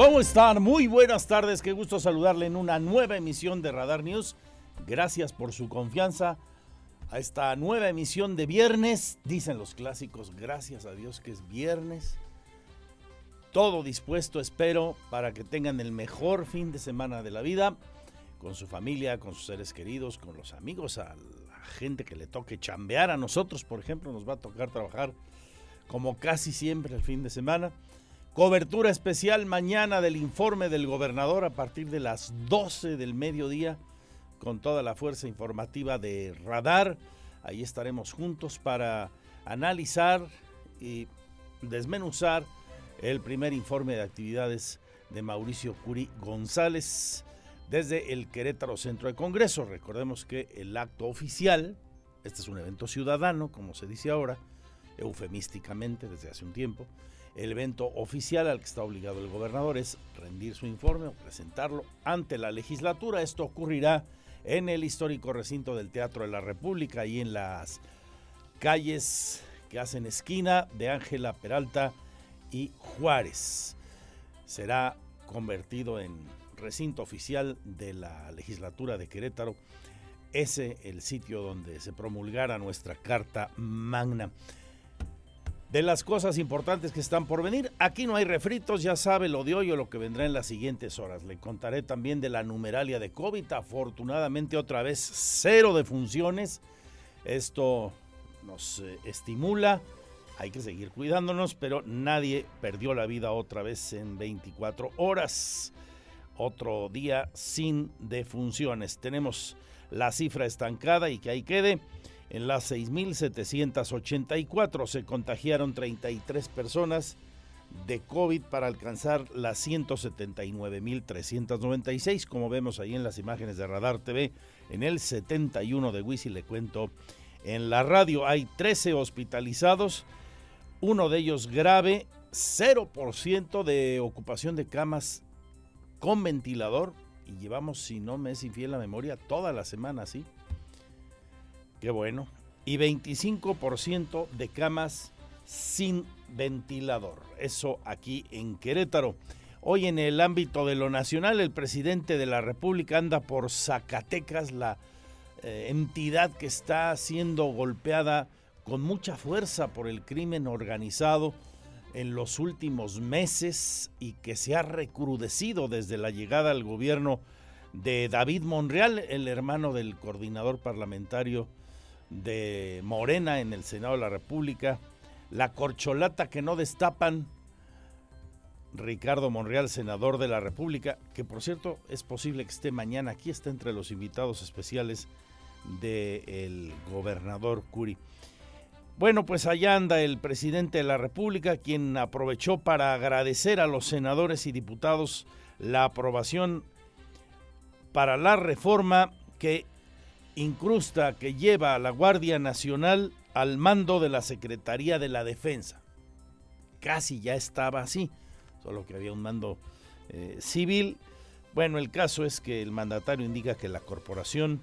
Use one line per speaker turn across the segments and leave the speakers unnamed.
¿Cómo están? Muy buenas tardes, qué gusto saludarle en una nueva emisión de Radar News. Gracias por su confianza a esta nueva emisión de viernes. Dicen los clásicos, gracias a Dios que es viernes. Todo dispuesto, espero, para que tengan el mejor fin de semana de la vida, con su familia, con sus seres queridos, con los amigos, a la gente que le toque chambear. A nosotros, por ejemplo, nos va a tocar trabajar como casi siempre el fin de semana. Cobertura especial mañana del informe del gobernador a partir de las 12 del mediodía con toda la fuerza informativa de Radar. Ahí estaremos juntos para analizar y desmenuzar el primer informe de actividades de Mauricio Curi González desde el Querétaro Centro de Congreso. Recordemos que el acto oficial, este es un evento ciudadano, como se dice ahora, eufemísticamente desde hace un tiempo, el evento oficial al que está obligado el gobernador es rendir su informe o presentarlo ante la legislatura. Esto ocurrirá en el histórico recinto del Teatro de la República y en las calles que hacen esquina de Ángela Peralta y Juárez. Será convertido en recinto oficial de la legislatura de Querétaro. Ese el sitio donde se promulgara nuestra Carta Magna de las cosas importantes que están por venir. Aquí no hay refritos, ya sabe lo de hoy o lo que vendrá en las siguientes horas. Le contaré también de la numeralia de COVID. Afortunadamente otra vez cero de funciones. Esto nos eh, estimula. Hay que seguir cuidándonos, pero nadie perdió la vida otra vez en 24 horas. Otro día sin defunciones. Tenemos la cifra estancada y que ahí quede. En las 6.784 se contagiaron 33 personas de COVID para alcanzar las 179.396, como vemos ahí en las imágenes de Radar TV. En el 71 de Wisi le cuento en la radio hay 13 hospitalizados, uno de ellos grave, 0% de ocupación de camas con ventilador y llevamos, si no me es infiel la memoria, toda la semana así. Qué bueno. Y 25% de camas sin ventilador. Eso aquí en Querétaro. Hoy en el ámbito de lo nacional, el presidente de la República anda por Zacatecas, la eh, entidad que está siendo golpeada con mucha fuerza por el crimen organizado en los últimos meses y que se ha recrudecido desde la llegada al gobierno de David Monreal, el hermano del coordinador parlamentario de Morena en el Senado de la República, la corcholata que no destapan, Ricardo Monreal, senador de la República, que por cierto es posible que esté mañana aquí, está entre los invitados especiales del gobernador Curi. Bueno, pues allá anda el presidente de la República, quien aprovechó para agradecer a los senadores y diputados la aprobación para la reforma que incrusta que lleva a la Guardia Nacional al mando de la Secretaría de la Defensa. Casi ya estaba así, solo que había un mando eh, civil. Bueno, el caso es que el mandatario indica que la corporación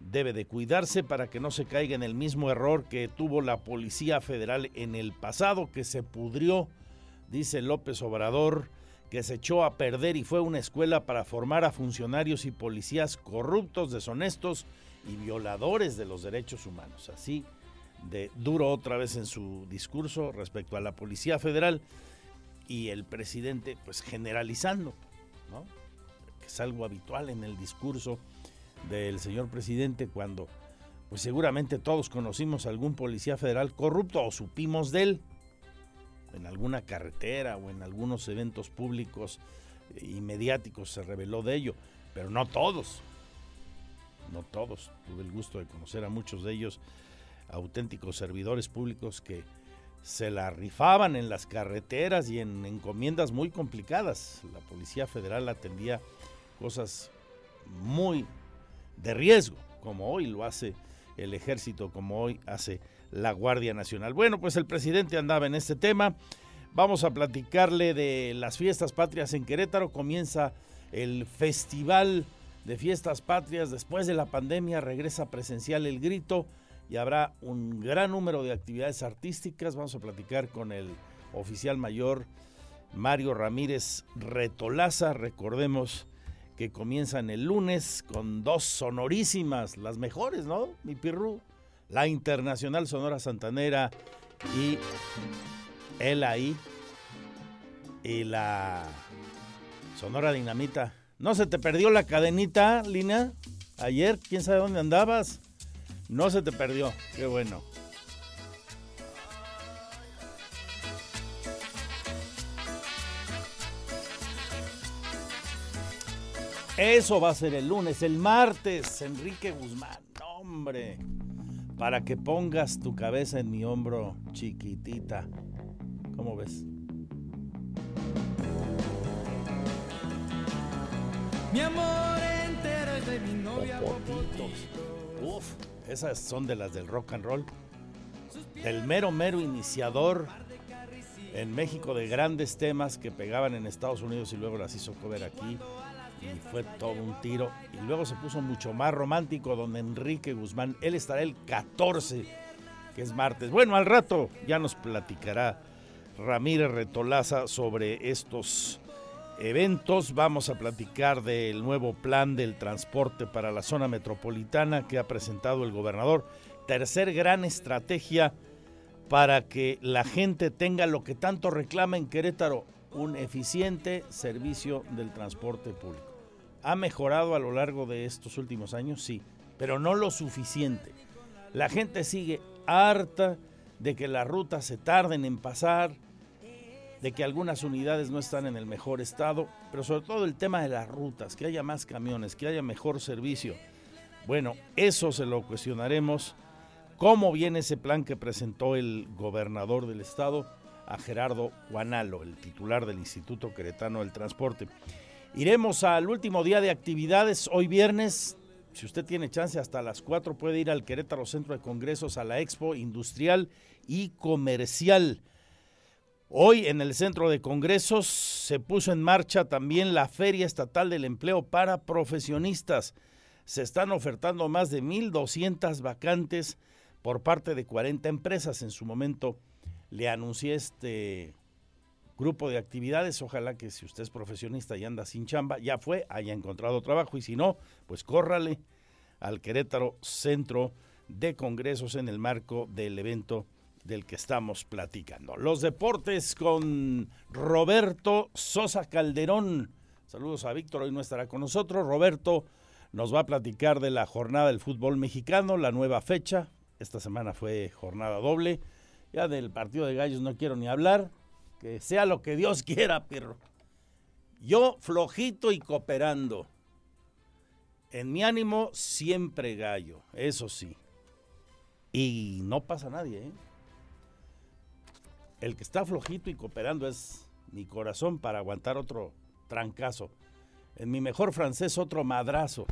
debe de cuidarse para que no se caiga en el mismo error que tuvo la Policía Federal en el pasado, que se pudrió, dice López Obrador, que se echó a perder y fue una escuela para formar a funcionarios y policías corruptos, deshonestos y violadores de los derechos humanos. Así de duro otra vez en su discurso respecto a la Policía Federal y el presidente pues generalizando, ¿no? que es algo habitual en el discurso del señor presidente cuando pues seguramente todos conocimos a algún policía federal corrupto o supimos de él en alguna carretera o en algunos eventos públicos y mediáticos se reveló de ello pero no todos. No todos. Tuve el gusto de conocer a muchos de ellos, auténticos servidores públicos que se la rifaban en las carreteras y en encomiendas muy complicadas. La Policía Federal atendía cosas muy de riesgo, como hoy lo hace el ejército, como hoy hace la Guardia Nacional. Bueno, pues el presidente andaba en este tema. Vamos a platicarle de las fiestas patrias en Querétaro. Comienza el Festival de Fiestas Patrias. Después de la pandemia regresa presencial el grito y habrá un gran número de actividades artísticas. Vamos a platicar con el oficial mayor Mario Ramírez Retolaza. Recordemos que comienzan el lunes con dos sonorísimas, las mejores, ¿no? Mi pirru, la Internacional Sonora Santanera y el ahí y la Sonora Dinamita. ¿No se te perdió la cadenita, Lina? Ayer, quién sabe dónde andabas. No se te perdió, qué bueno. Eso va a ser el lunes, el martes, Enrique Guzmán. hombre, para que pongas tu cabeza en mi hombro chiquitita. ¿Cómo ves? Mi amor entero es de mi novia Uf, esas son de las del rock and roll. Del mero, mero iniciador en México de grandes temas que pegaban en Estados Unidos y luego las hizo cover aquí. Y fue todo un tiro. Y luego se puso mucho más romántico don Enrique Guzmán. Él estará el 14, que es martes. Bueno, al rato ya nos platicará Ramírez Retolaza sobre estos eventos. Vamos a platicar del nuevo plan del transporte para la zona metropolitana que ha presentado el gobernador. Tercer gran estrategia para que la gente tenga lo que tanto reclama en Querétaro, un eficiente servicio del transporte público. ¿Ha mejorado a lo largo de estos últimos años? Sí, pero no lo suficiente. La gente sigue harta de que las rutas se tarden en pasar, de que algunas unidades no están en el mejor estado, pero sobre todo el tema de las rutas, que haya más camiones, que haya mejor servicio. Bueno, eso se lo cuestionaremos. ¿Cómo viene ese plan que presentó el gobernador del estado a Gerardo Guanalo, el titular del Instituto Queretano del Transporte? Iremos al último día de actividades, hoy viernes. Si usted tiene chance hasta las 4 puede ir al Querétaro Centro de Congresos a la Expo Industrial y Comercial. Hoy en el Centro de Congresos se puso en marcha también la Feria Estatal del Empleo para Profesionistas. Se están ofertando más de 1.200 vacantes por parte de 40 empresas. En su momento le anuncié este grupo de actividades. Ojalá que si usted es profesionista y anda sin chamba, ya fue, haya encontrado trabajo y si no, pues córrale al Querétaro Centro de Congresos en el marco del evento del que estamos platicando. Los deportes con Roberto Sosa Calderón. Saludos a Víctor, hoy no estará con nosotros. Roberto nos va a platicar de la jornada del fútbol mexicano, la nueva fecha. Esta semana fue jornada doble. Ya del partido de gallos no quiero ni hablar. Que sea lo que Dios quiera, perro. Yo flojito y cooperando. En mi ánimo siempre gallo, eso sí. Y no pasa nadie, ¿eh? El que está flojito y cooperando es mi corazón para aguantar otro trancazo. En mi mejor francés, otro madrazo.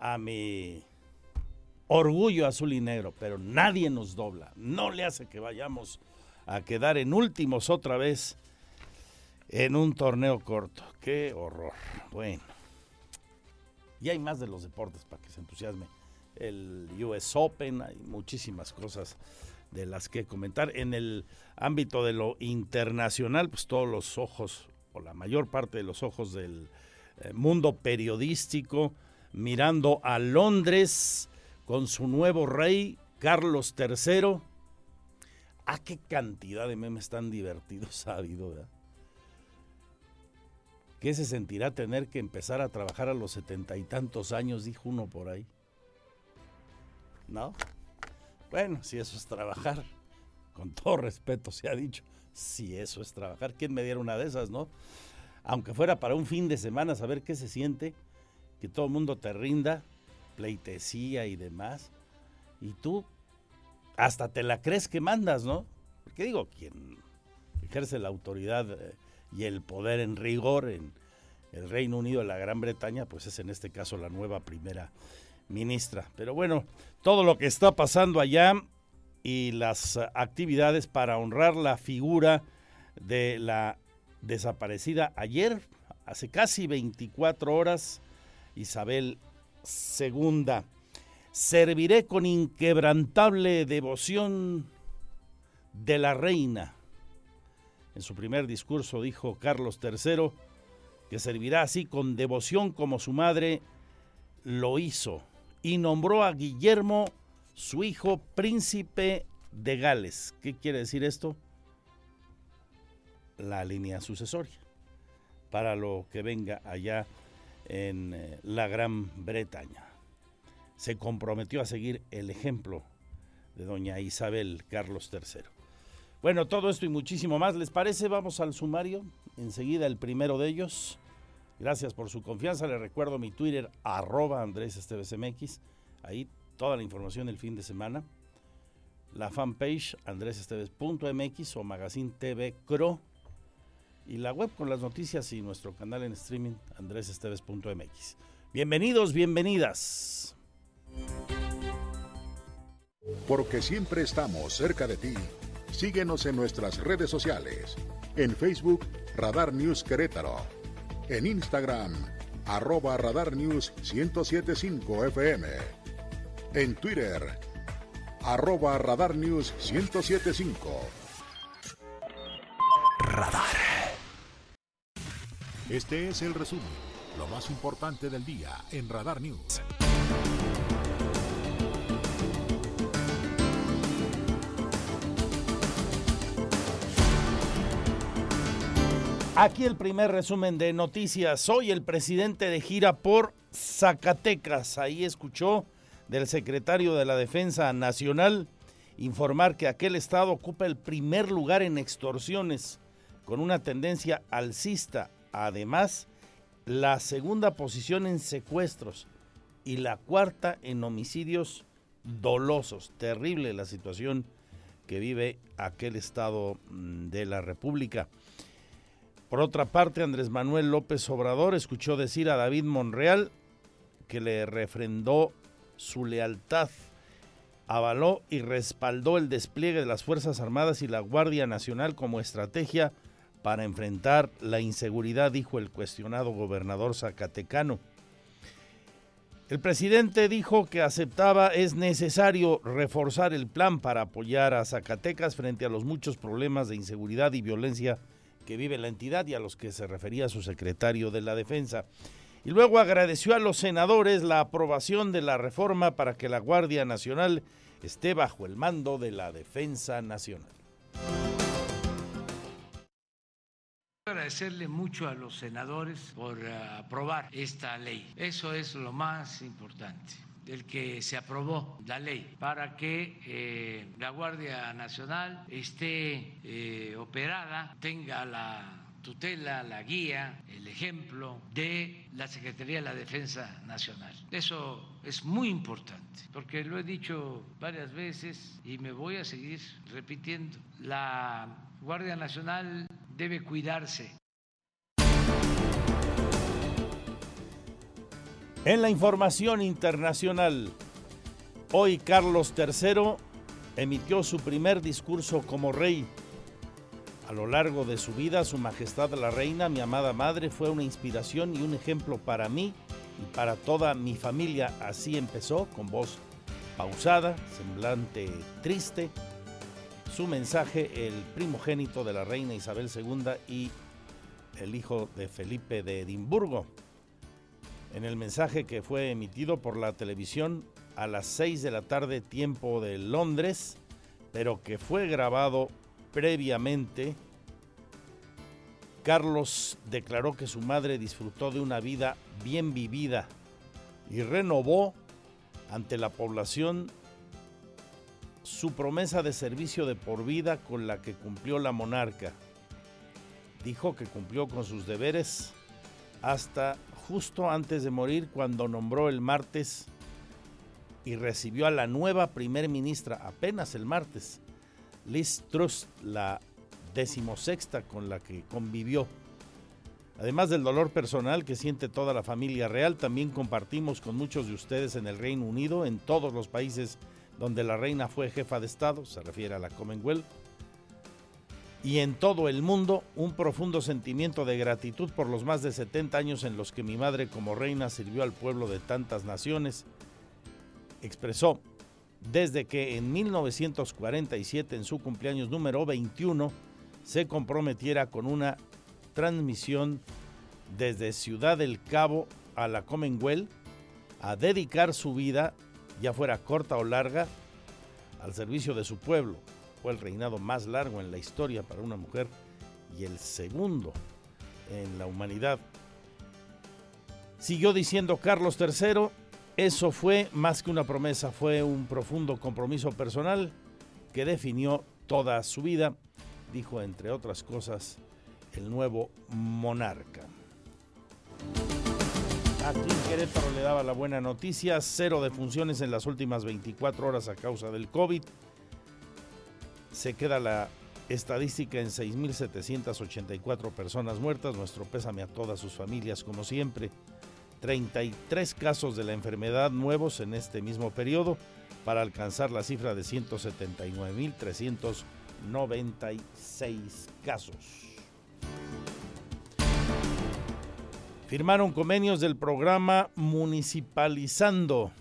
A mi orgullo azul y negro, pero nadie nos dobla. No le hace que vayamos a quedar en últimos otra vez en un torneo corto. Qué horror. Bueno. Y hay más de los deportes para que se entusiasme. El US Open, hay muchísimas cosas de las que comentar. En el ámbito de lo internacional, pues todos los ojos, o la mayor parte de los ojos del eh, mundo periodístico, mirando a Londres con su nuevo rey, Carlos III. ¿A ah, qué cantidad de memes tan divertidos ha habido, ¿verdad? ¿Qué se sentirá tener que empezar a trabajar a los setenta y tantos años? Dijo uno por ahí. ¿No? Bueno, si eso es trabajar, con todo respeto se ha dicho, si eso es trabajar, ¿quién me diera una de esas, no? Aunque fuera para un fin de semana, saber qué se siente que todo el mundo te rinda, pleitesía y demás, y tú hasta te la crees que mandas, ¿no? Porque digo, quien ejerce la autoridad eh, y el poder en rigor en el Reino Unido de la Gran Bretaña, pues es en este caso la nueva primera ministra. Pero bueno, todo lo que está pasando allá y las actividades para honrar la figura de la desaparecida ayer, hace casi 24 horas, Isabel II. Serviré con inquebrantable devoción de la reina. En su primer discurso dijo Carlos III que servirá así con devoción como su madre lo hizo y nombró a Guillermo, su hijo, príncipe de Gales. ¿Qué quiere decir esto? La línea sucesoria para lo que venga allá en eh, la Gran Bretaña. Se comprometió a seguir el ejemplo de doña Isabel Carlos III. Bueno, todo esto y muchísimo más, ¿les parece? Vamos al sumario. Enseguida el primero de ellos. Gracias por su confianza. Les recuerdo mi Twitter, arroba Andrés MX. Ahí toda la información del fin de semana. La fanpage andresesteves.mx o Magazine TV Cro. Y la web con las noticias y nuestro canal en streaming andresesteves.mx. Bienvenidos, bienvenidas.
Porque siempre estamos cerca de ti. Síguenos en nuestras redes sociales. En Facebook, Radar News Querétaro en Instagram, arroba Radar News 1075 FM. En Twitter, arroba Radar News 1075. Radar. Este es el resumen, lo más importante del día en Radar News.
Aquí el primer resumen de noticias. Hoy el presidente de gira por Zacatecas. Ahí escuchó del secretario de la Defensa Nacional informar que aquel estado ocupa el primer lugar en extorsiones con una tendencia alcista. Además, la segunda posición en secuestros y la cuarta en homicidios dolosos. Terrible la situación que vive aquel estado mm, de la República. Por otra parte, Andrés Manuel López Obrador escuchó decir a David Monreal que le refrendó su lealtad, avaló y respaldó el despliegue de las Fuerzas Armadas y la Guardia Nacional como estrategia para enfrentar la inseguridad, dijo el cuestionado gobernador zacatecano. El presidente dijo que aceptaba es necesario reforzar el plan para apoyar a Zacatecas frente a los muchos problemas de inseguridad y violencia que vive la entidad y a los que se refería su secretario de la Defensa. Y luego agradeció a los senadores la aprobación de la reforma para que la Guardia Nacional esté bajo el mando de la Defensa Nacional.
agradecerle mucho a los senadores por eh, aprobar esta ley. Eso es lo más importante del que se aprobó la ley para que eh, la Guardia Nacional esté eh, operada, tenga la tutela, la guía, el ejemplo de la Secretaría de la Defensa Nacional. Eso es muy importante, porque lo he dicho varias veces y me voy a seguir repitiendo. La Guardia Nacional debe cuidarse
En la información internacional, hoy Carlos III emitió su primer discurso como rey. A lo largo de su vida, Su Majestad la Reina, mi amada madre, fue una inspiración y un ejemplo para mí y para toda mi familia. Así empezó, con voz pausada, semblante triste, su mensaje, el primogénito de la reina Isabel II y el hijo de Felipe de Edimburgo en el mensaje que fue emitido por la televisión a las 6 de la tarde tiempo de Londres, pero que fue grabado previamente. Carlos declaró que su madre disfrutó de una vida bien vivida y renovó ante la población su promesa de servicio de por vida con la que cumplió la monarca. Dijo que cumplió con sus deberes hasta justo antes de morir cuando nombró el martes y recibió a la nueva primer ministra apenas el martes, Liz Truss, la decimosexta con la que convivió. Además del dolor personal que siente toda la familia real, también compartimos con muchos de ustedes en el Reino Unido, en todos los países donde la reina fue jefa de Estado, se refiere a la Commonwealth, y en todo el mundo un profundo sentimiento de gratitud por los más de 70 años en los que mi madre como reina sirvió al pueblo de tantas naciones, expresó desde que en 1947, en su cumpleaños número 21, se comprometiera con una transmisión desde Ciudad del Cabo a la Commonwealth a dedicar su vida, ya fuera corta o larga, al servicio de su pueblo. Fue el reinado más largo en la historia para una mujer y el segundo en la humanidad. Siguió diciendo Carlos III, eso fue más que una promesa, fue un profundo compromiso personal que definió toda su vida, dijo entre otras cosas el nuevo monarca. Aquí en Querétaro le daba la buena noticia, cero defunciones en las últimas 24 horas a causa del COVID. Se queda la estadística en 6.784 personas muertas. Nuestro pésame a todas sus familias como siempre. 33 casos de la enfermedad nuevos en este mismo periodo para alcanzar la cifra de 179.396 casos. Firmaron convenios del programa Municipalizando.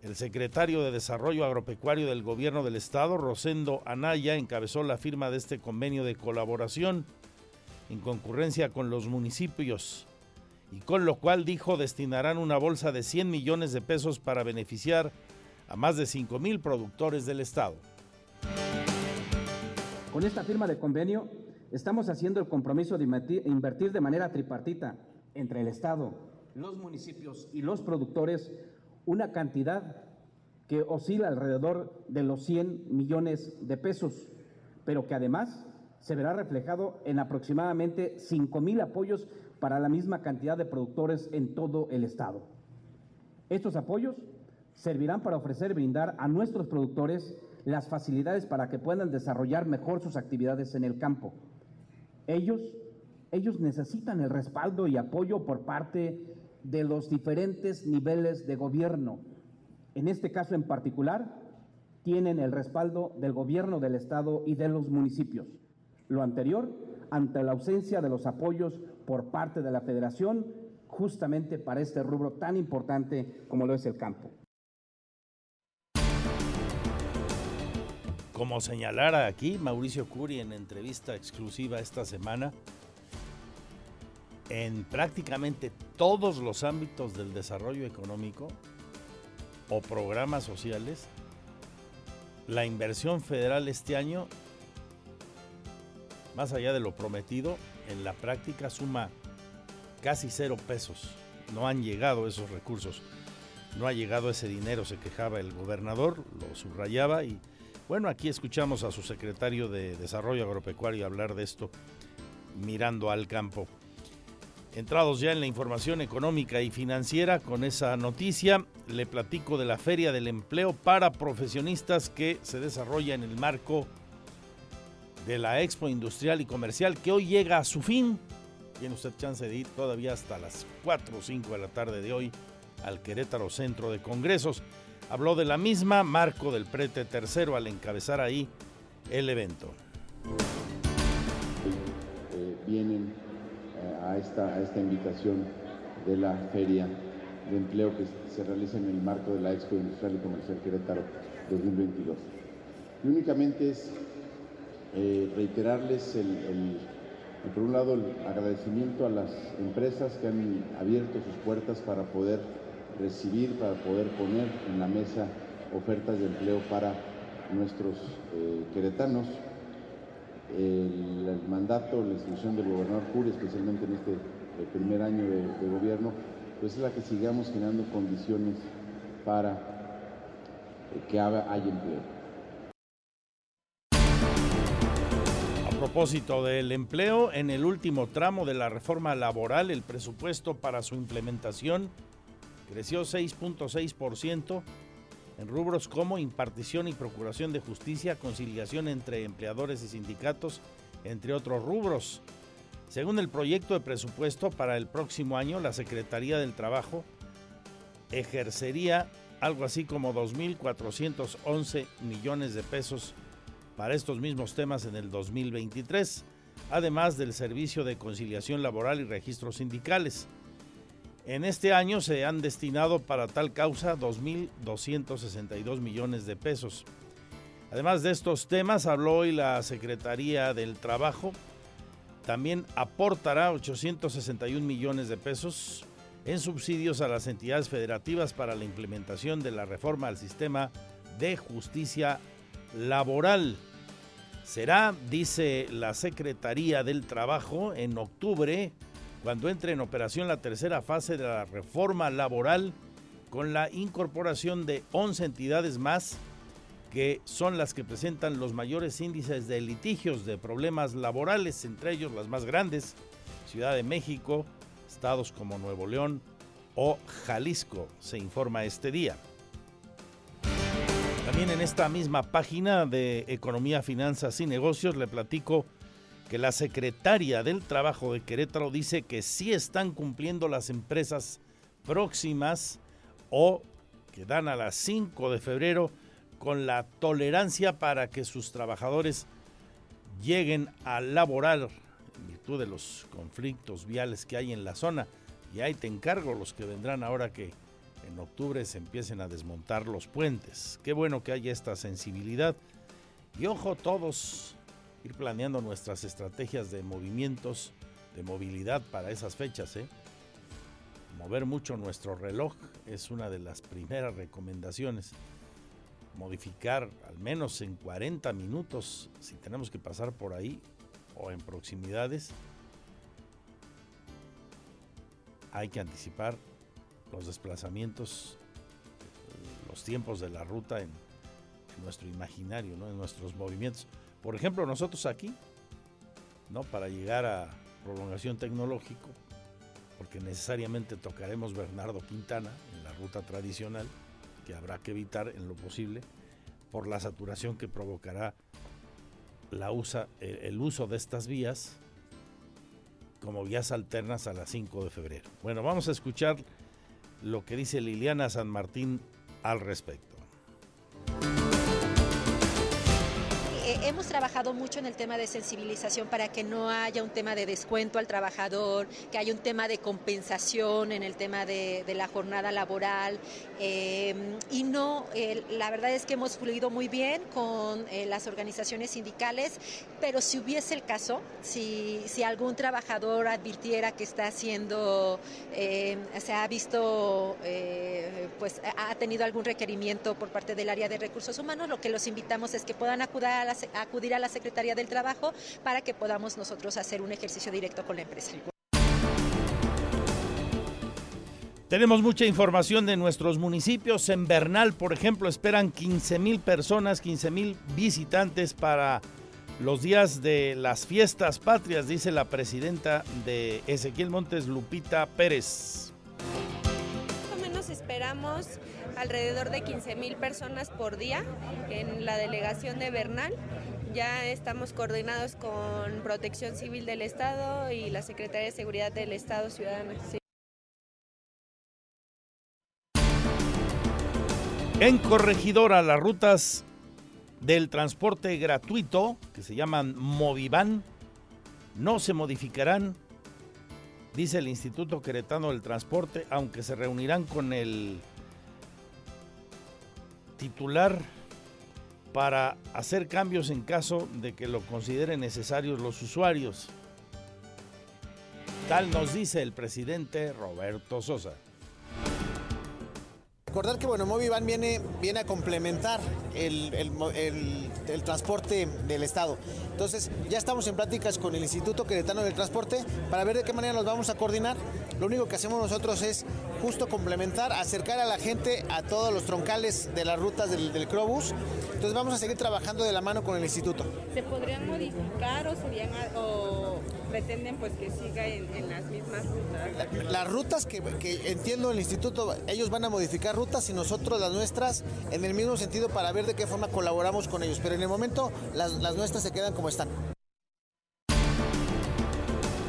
El secretario de Desarrollo Agropecuario del Gobierno del Estado, Rosendo Anaya, encabezó la firma de este convenio de colaboración en concurrencia con los municipios y con lo cual dijo destinarán una bolsa de 100 millones de pesos para beneficiar a más de 5 mil productores del Estado.
Con esta firma de convenio estamos haciendo el compromiso de invertir de manera tripartita entre el Estado, los municipios y los productores una cantidad que oscila alrededor de los 100 millones de pesos, pero que además se verá reflejado en aproximadamente 5 mil apoyos para la misma cantidad de productores en todo el Estado. Estos apoyos servirán para ofrecer y brindar a nuestros productores las facilidades para que puedan desarrollar mejor sus actividades en el campo ellos, ellos necesitan el respaldo y apoyo por parte de los diferentes niveles de gobierno. En este caso en particular, tienen el respaldo del gobierno del Estado y de los municipios. Lo anterior, ante la ausencia de los apoyos por parte de la Federación, justamente para este rubro tan importante como lo es el campo.
Como señalara aquí Mauricio Curi en entrevista exclusiva esta semana, en prácticamente todos los ámbitos del desarrollo económico o programas sociales, la inversión federal este año, más allá de lo prometido, en la práctica suma casi cero pesos. No han llegado esos recursos, no ha llegado ese dinero, se quejaba el gobernador, lo subrayaba y bueno, aquí escuchamos a su secretario de Desarrollo Agropecuario hablar de esto mirando al campo. Entrados ya en la información económica y financiera con esa noticia, le platico de la Feria del Empleo para Profesionistas que se desarrolla en el marco de la Expo Industrial y Comercial que hoy llega a su fin. Tiene usted chance de ir todavía hasta las 4 o 5 de la tarde de hoy al Querétaro Centro de Congresos. Habló de la misma Marco del Prete Tercero al encabezar ahí el evento.
Eh, vienen a, esta, a esta invitación de la feria de empleo que se realiza en el marco de la Expo Industrial y Comercial Querétaro 2022. Y únicamente es eh, reiterarles el, por un lado, el agradecimiento a las empresas que han abierto sus puertas para poder recibir, para poder poner en la mesa ofertas de empleo para nuestros eh, queretanos. El, mandato, la instrucción del gobernador Curi, especialmente en este eh, primer año de, gobierno, pues es la que sigamos generando condiciones para eh, que haya empleo.
propósito del empleo, en el último tramo de la reforma laboral, el presupuesto para su implementación creció 6.6% en rubros como impartición y procuración de justicia, conciliación entre empleadores y sindicatos, entre otros rubros. Según el proyecto de presupuesto para el próximo año, la Secretaría del Trabajo ejercería algo así como 2.411 millones de pesos para estos mismos temas en el 2023, además del Servicio de Conciliación Laboral y Registros Sindicales. En este año se han destinado para tal causa 2.262 millones de pesos. Además de estos temas, habló hoy la Secretaría del Trabajo. También aportará 861 millones de pesos en subsidios a las entidades federativas para la implementación de la reforma al sistema de justicia laboral. Será, dice la Secretaría del Trabajo, en octubre, cuando entre en operación la tercera fase de la reforma laboral con la incorporación de 11 entidades más que son las que presentan los mayores índices de litigios de problemas laborales, entre ellos las más grandes, Ciudad de México, estados como Nuevo León o Jalisco, se informa este día. También en esta misma página de Economía, Finanzas y Negocios le platico que la secretaria del Trabajo de Querétaro dice que sí están cumpliendo las empresas próximas o que dan a las 5 de febrero con la tolerancia para que sus trabajadores lleguen a laborar en virtud de los conflictos viales que hay en la zona. Y ahí te encargo los que vendrán ahora que en octubre se empiecen a desmontar los puentes. Qué bueno que haya esta sensibilidad. Y ojo todos, ir planeando nuestras estrategias de movimientos, de movilidad para esas fechas. ¿eh? Mover mucho nuestro reloj es una de las primeras recomendaciones. Modificar al menos en 40 minutos, si tenemos que pasar por ahí o en proximidades, hay que anticipar los desplazamientos, los tiempos de la ruta en, nuestro imaginario, en nuestros movimientos. Por ejemplo, nosotros aquí, ¿no? para llegar a prolongación tecnológico, porque necesariamente tocaremos Bernardo Quintana en la ruta tradicional, que habrá que evitar en lo posible, por la saturación que provocará la usa, el uso de estas vías como vías alternas a las 5 de febrero. Bueno, vamos a escuchar lo que dice Liliana San Martín al respecto.
Hemos trabajado mucho en el tema de sensibilización para que no haya un tema de descuento al trabajador, que haya un tema de compensación en el tema de, la jornada laboral. Eh, y no, la verdad es que hemos fluido muy bien con eh, las organizaciones sindicales, pero si hubiese el caso, si, si algún trabajador advirtiera que está haciendo, eh, se ha visto, pues ha tenido algún requerimiento por parte del área de recursos humanos, lo que los invitamos es que puedan acudir a la, acudir a la Secretaría del Trabajo para que podamos nosotros hacer un ejercicio directo con la empresa.
Tenemos mucha información de nuestros municipios. En Bernal, por ejemplo, esperan 15 mil personas, 15 mil visitantes para los días de las fiestas patrias, dice la presidenta de Ezequiel Montes, Lupita Pérez.
Más o menos esperamos alrededor de 15 mil personas por día en la delegación de Bernal. Ya estamos coordinados con Protección Civil del Estado y la Secretaría de Seguridad del Estado Ciudadana.
En Corregidora, las rutas del transporte gratuito, que se llaman Movivan, no se modificarán, dice el Instituto Queretano del Transporte, aunque se reunirán con el titular para hacer cambios en caso de que lo consideren necesarios los usuarios. Tal nos dice el presidente Roberto Sosa.
Recordar que bueno, Movivan viene, viene a complementar el, transporte del Estado. Entonces, ya estamos en pláticas con el Instituto Queretano del Transporte para ver de qué manera nos vamos a coordinar. Lo único que hacemos nosotros es justo complementar, acercar a la gente a todos los troncales de las rutas del, del Crobus. Entonces, vamos a seguir trabajando de la mano con el Instituto.
¿Se podrían modificar o serían... O pretenden pues que siga en, las mismas rutas.
las rutas que, entiendo el instituto, ellos van a modificar rutas y nosotros las nuestras en el mismo sentido para ver de qué forma colaboramos con ellos. Pero en el momento las, las nuestras se quedan como están.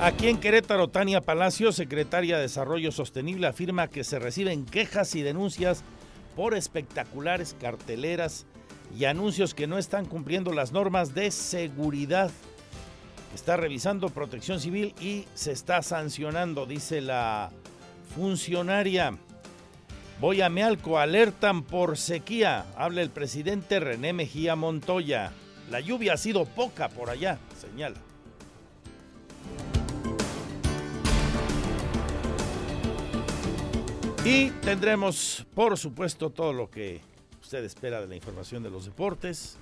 Aquí en Querétaro, Tania Palacio, secretaria de Desarrollo Sostenible, afirma que se reciben quejas y denuncias por espectaculares carteleras y anuncios que no están cumpliendo las normas de seguridad está revisando protección civil y se está sancionando, dice la funcionaria. Voy a Mealco, alertan por sequía, habla el presidente René Mejía Montoya. La lluvia ha sido poca por allá, señala. Y tendremos, por supuesto, todo lo que usted espera de la información de los deportes,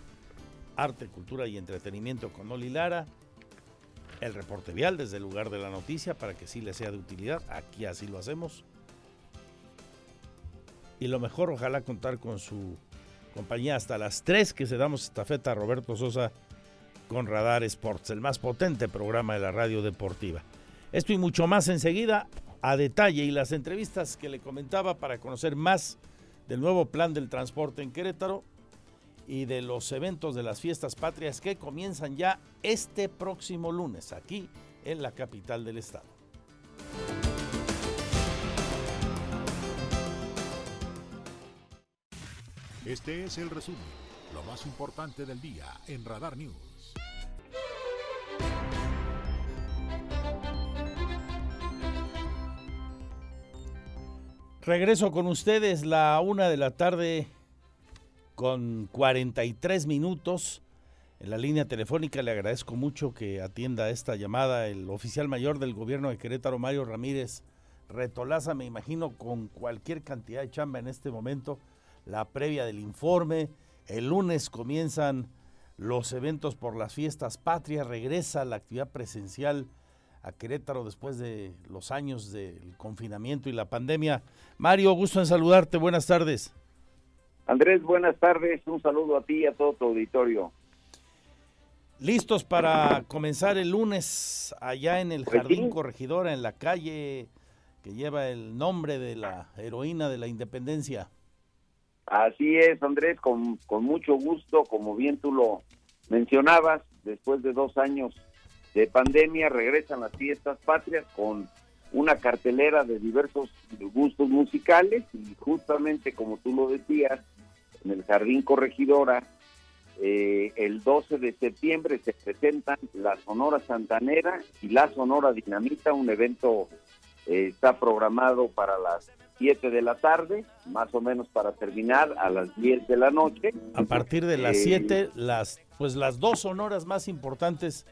arte, cultura y entretenimiento con Oli Lara el reporte vial desde el lugar de la noticia para que sí le sea de utilidad. Aquí así lo hacemos. Y lo mejor, ojalá contar con su compañía hasta las 3 que se damos estafeta a Roberto Sosa con Radar Sports, el más potente programa de la radio deportiva. Esto y mucho más enseguida a detalle y las entrevistas que le comentaba para conocer más del nuevo plan del transporte en Querétaro y de los eventos de las fiestas patrias que comienzan ya este próximo lunes aquí en la capital del estado.
Este es el resumen, lo más importante del día en Radar News.
Regreso con ustedes la una de la tarde con 43 minutos. En la línea telefónica le agradezco mucho que atienda esta llamada el oficial mayor del gobierno de Querétaro, Mario Ramírez Retolaza, me imagino con cualquier cantidad de chamba en este momento, la previa del informe. El lunes comienzan los eventos por las fiestas patrias, regresa la actividad presencial a Querétaro después de los años del confinamiento y la pandemia. Mario, gusto en saludarte, buenas tardes.
Andrés, buenas tardes. Un saludo a ti y a todo tu auditorio.
Listos para comenzar el lunes allá en el pues Jardín Corregidora, en la calle que lleva el nombre de la heroína de la independencia.
Así es, Andrés, con, con mucho gusto, como bien tú lo mencionabas, después de dos años de pandemia regresan las fiestas patrias con una cartelera de diversos gustos musicales y justamente como tú lo decías, en el Jardín Corregidora, eh, el 12 de septiembre se presentan la Sonora Santanera y la Sonora Dinamita, un evento eh, está programado para las 7 de la tarde, más o menos para terminar a las 10 de la noche.
A partir de las 7, eh, las pues las dos sonoras más importantes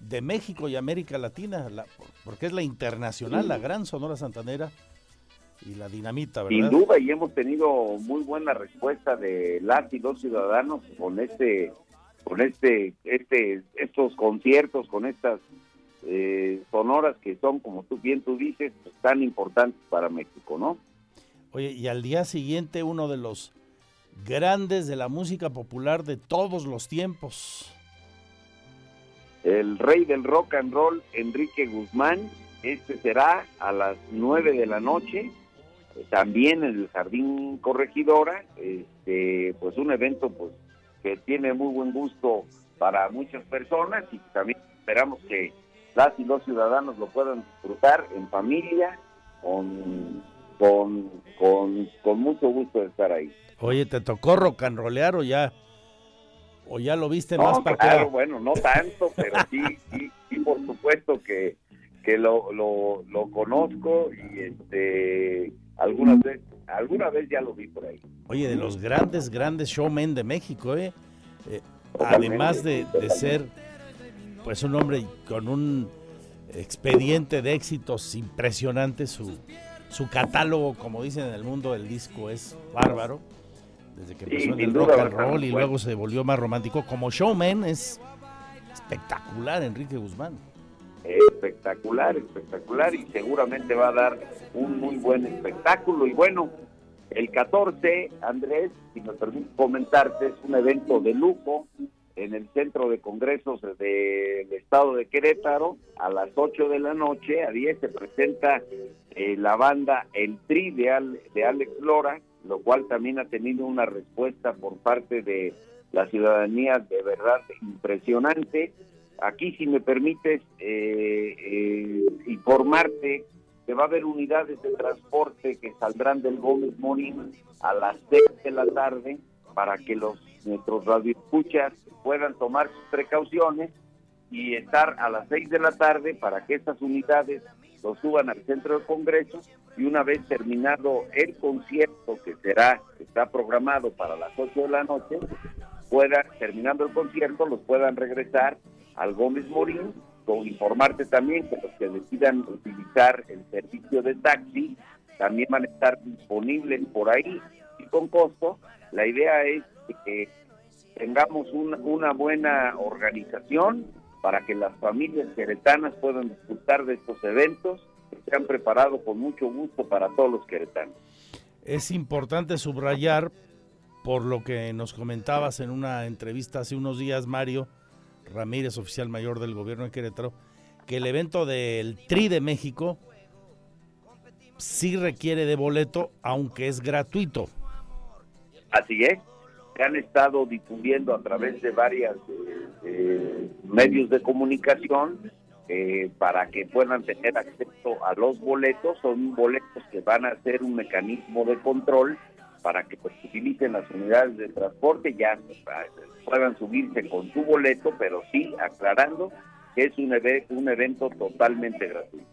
de México y América Latina, porque es la internacional, la gran Sonora Santanera y la dinamita, ¿verdad?
Sin duda, y hemos tenido muy buena respuesta de las y los ciudadanos con este, con este, este, estos conciertos, con estas eh, sonoras que son, como tú bien tú dices, tan importantes para México, ¿no?
Oye, y al día siguiente uno de los grandes de la música popular de todos los tiempos.
El rey del rock and roll, Enrique Guzmán, este será a las nueve de la noche también en el Jardín Corregidora, este, pues un evento pues que tiene muy buen gusto para muchas personas y también esperamos que las y los ciudadanos lo puedan disfrutar en familia, con, con, con, mucho gusto de estar ahí.
Oye, ¿te tocó rocanrolear o ya? ¿O ya lo viste
no,
más
para claro, bueno, no tanto, pero sí, sí, sí, por supuesto que, que lo, lo, lo conozco y este Alguna vez, alguna vez ya lo vi por ahí.
Oye, de los grandes, grandes showmen de México, ¿eh? eh además de, ser pues un hombre con un expediente de éxitos impresionante, su, su catálogo, como dicen en el mundo del disco, es bárbaro. Desde que empezó en el rock and roll y luego se volvió más romántico. Como showman es espectacular, Enrique Guzmán.
Espectacular, espectacular y seguramente va a dar un muy buen espectáculo. Y bueno, el 14, Andrés, si me permite comentarte, es un evento de lujo en el Centro de Congresos del Estado de Querétaro. A las 8 de la noche, a 10, se presenta eh, la banda El Tri de, Al- de Alex Lora, lo cual también ha tenido una respuesta por parte de la ciudadanía de verdad impresionante. Aquí, si me permites eh, eh, informarte, que va a haber unidades de transporte que saldrán del Gómez Morín a las 6 de la tarde para que los nuestros radioescuchas puedan tomar sus precauciones y estar a las 6 de la tarde para que estas unidades lo suban al centro de congreso y una vez terminado el concierto que será que está programado para las 8 de la noche pueda terminando el concierto los puedan regresar al Gómez Morín informarte también que los que decidan utilizar el servicio de taxi también van a estar disponibles por ahí y con costo la idea es que tengamos una, una buena organización para que las familias queretanas puedan disfrutar de estos eventos que se han preparado con mucho gusto para todos los queretanos.
Es importante subrayar, por lo que nos comentabas en una entrevista hace unos días, Mario Ramírez, oficial mayor del gobierno de Querétaro, que el evento del Tri de México sí requiere de boleto, aunque es gratuito.
Así es, se han estado difundiendo a través de varios medios de comunicación eh, para que puedan tener acceso a los boletos. Son boletos que van a ser un mecanismo de control para que pues, utilicen las unidades de transporte, ya ah, puedan subirse con su boleto, pero sí aclarando que es un, un evento totalmente gratuito.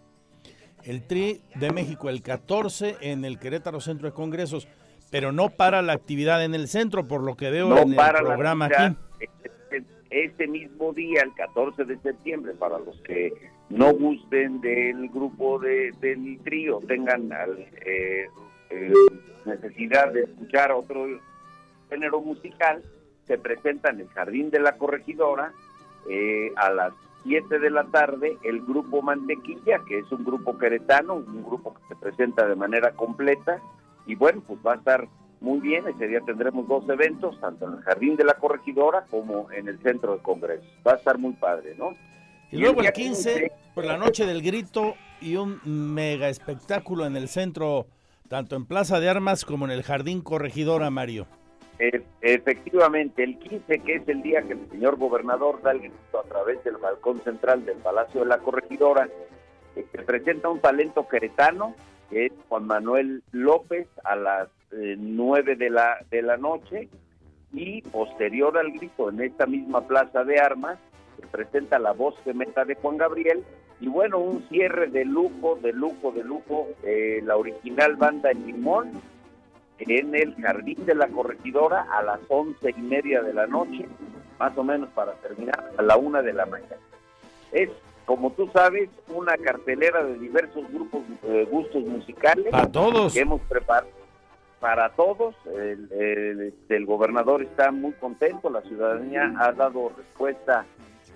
El Tri de México el 14 en el Querétaro Centro de Congresos, pero no para la actividad en el centro, por lo que veo
no
en el
para la
programa
actividad.
aquí.
Este, este mismo día, el 14 de septiembre, para los que no gusten del grupo de, del trío, tengan al- eh, eh, necesidad de escuchar otro género musical, se presenta en el Jardín de la Corregidora eh, a las 7 de la tarde el grupo Mantequilla, que es un grupo queretano, un grupo que se presenta de manera completa y bueno, pues va a estar muy bien, ese día tendremos dos eventos, tanto en el Jardín de la Corregidora como en el Centro de Congreso. Va a estar muy padre, ¿no?
Y luego el
día
15, por la noche del grito y un mega espectáculo en el centro, tanto en Plaza de Armas como en el Jardín Corregidora, Mario.
E- efectivamente, el 15, que es el día que el señor gobernador da el grito a través del balcón central del Palacio de la Corregidora, eh, se presenta un talento queretano, que es Juan Manuel López, a las eh, 9 de la, de la noche, y posterior al grito, en esta misma Plaza de Armas, se presenta la voz meta de Juan Gabriel, y bueno, un cierre de lujo, de lujo, de lujo, eh, la original banda El Limón, en el Jardín de la Corregidora a las once y media de la noche, más o menos para terminar a la una de la mañana. Es, como tú sabes, una cartelera de diversos grupos, eh, gustos musicales.
Para todos.
Que hemos preparado para todos. El, el- el gobernador está muy contento, la ciudadanía ha dado respuesta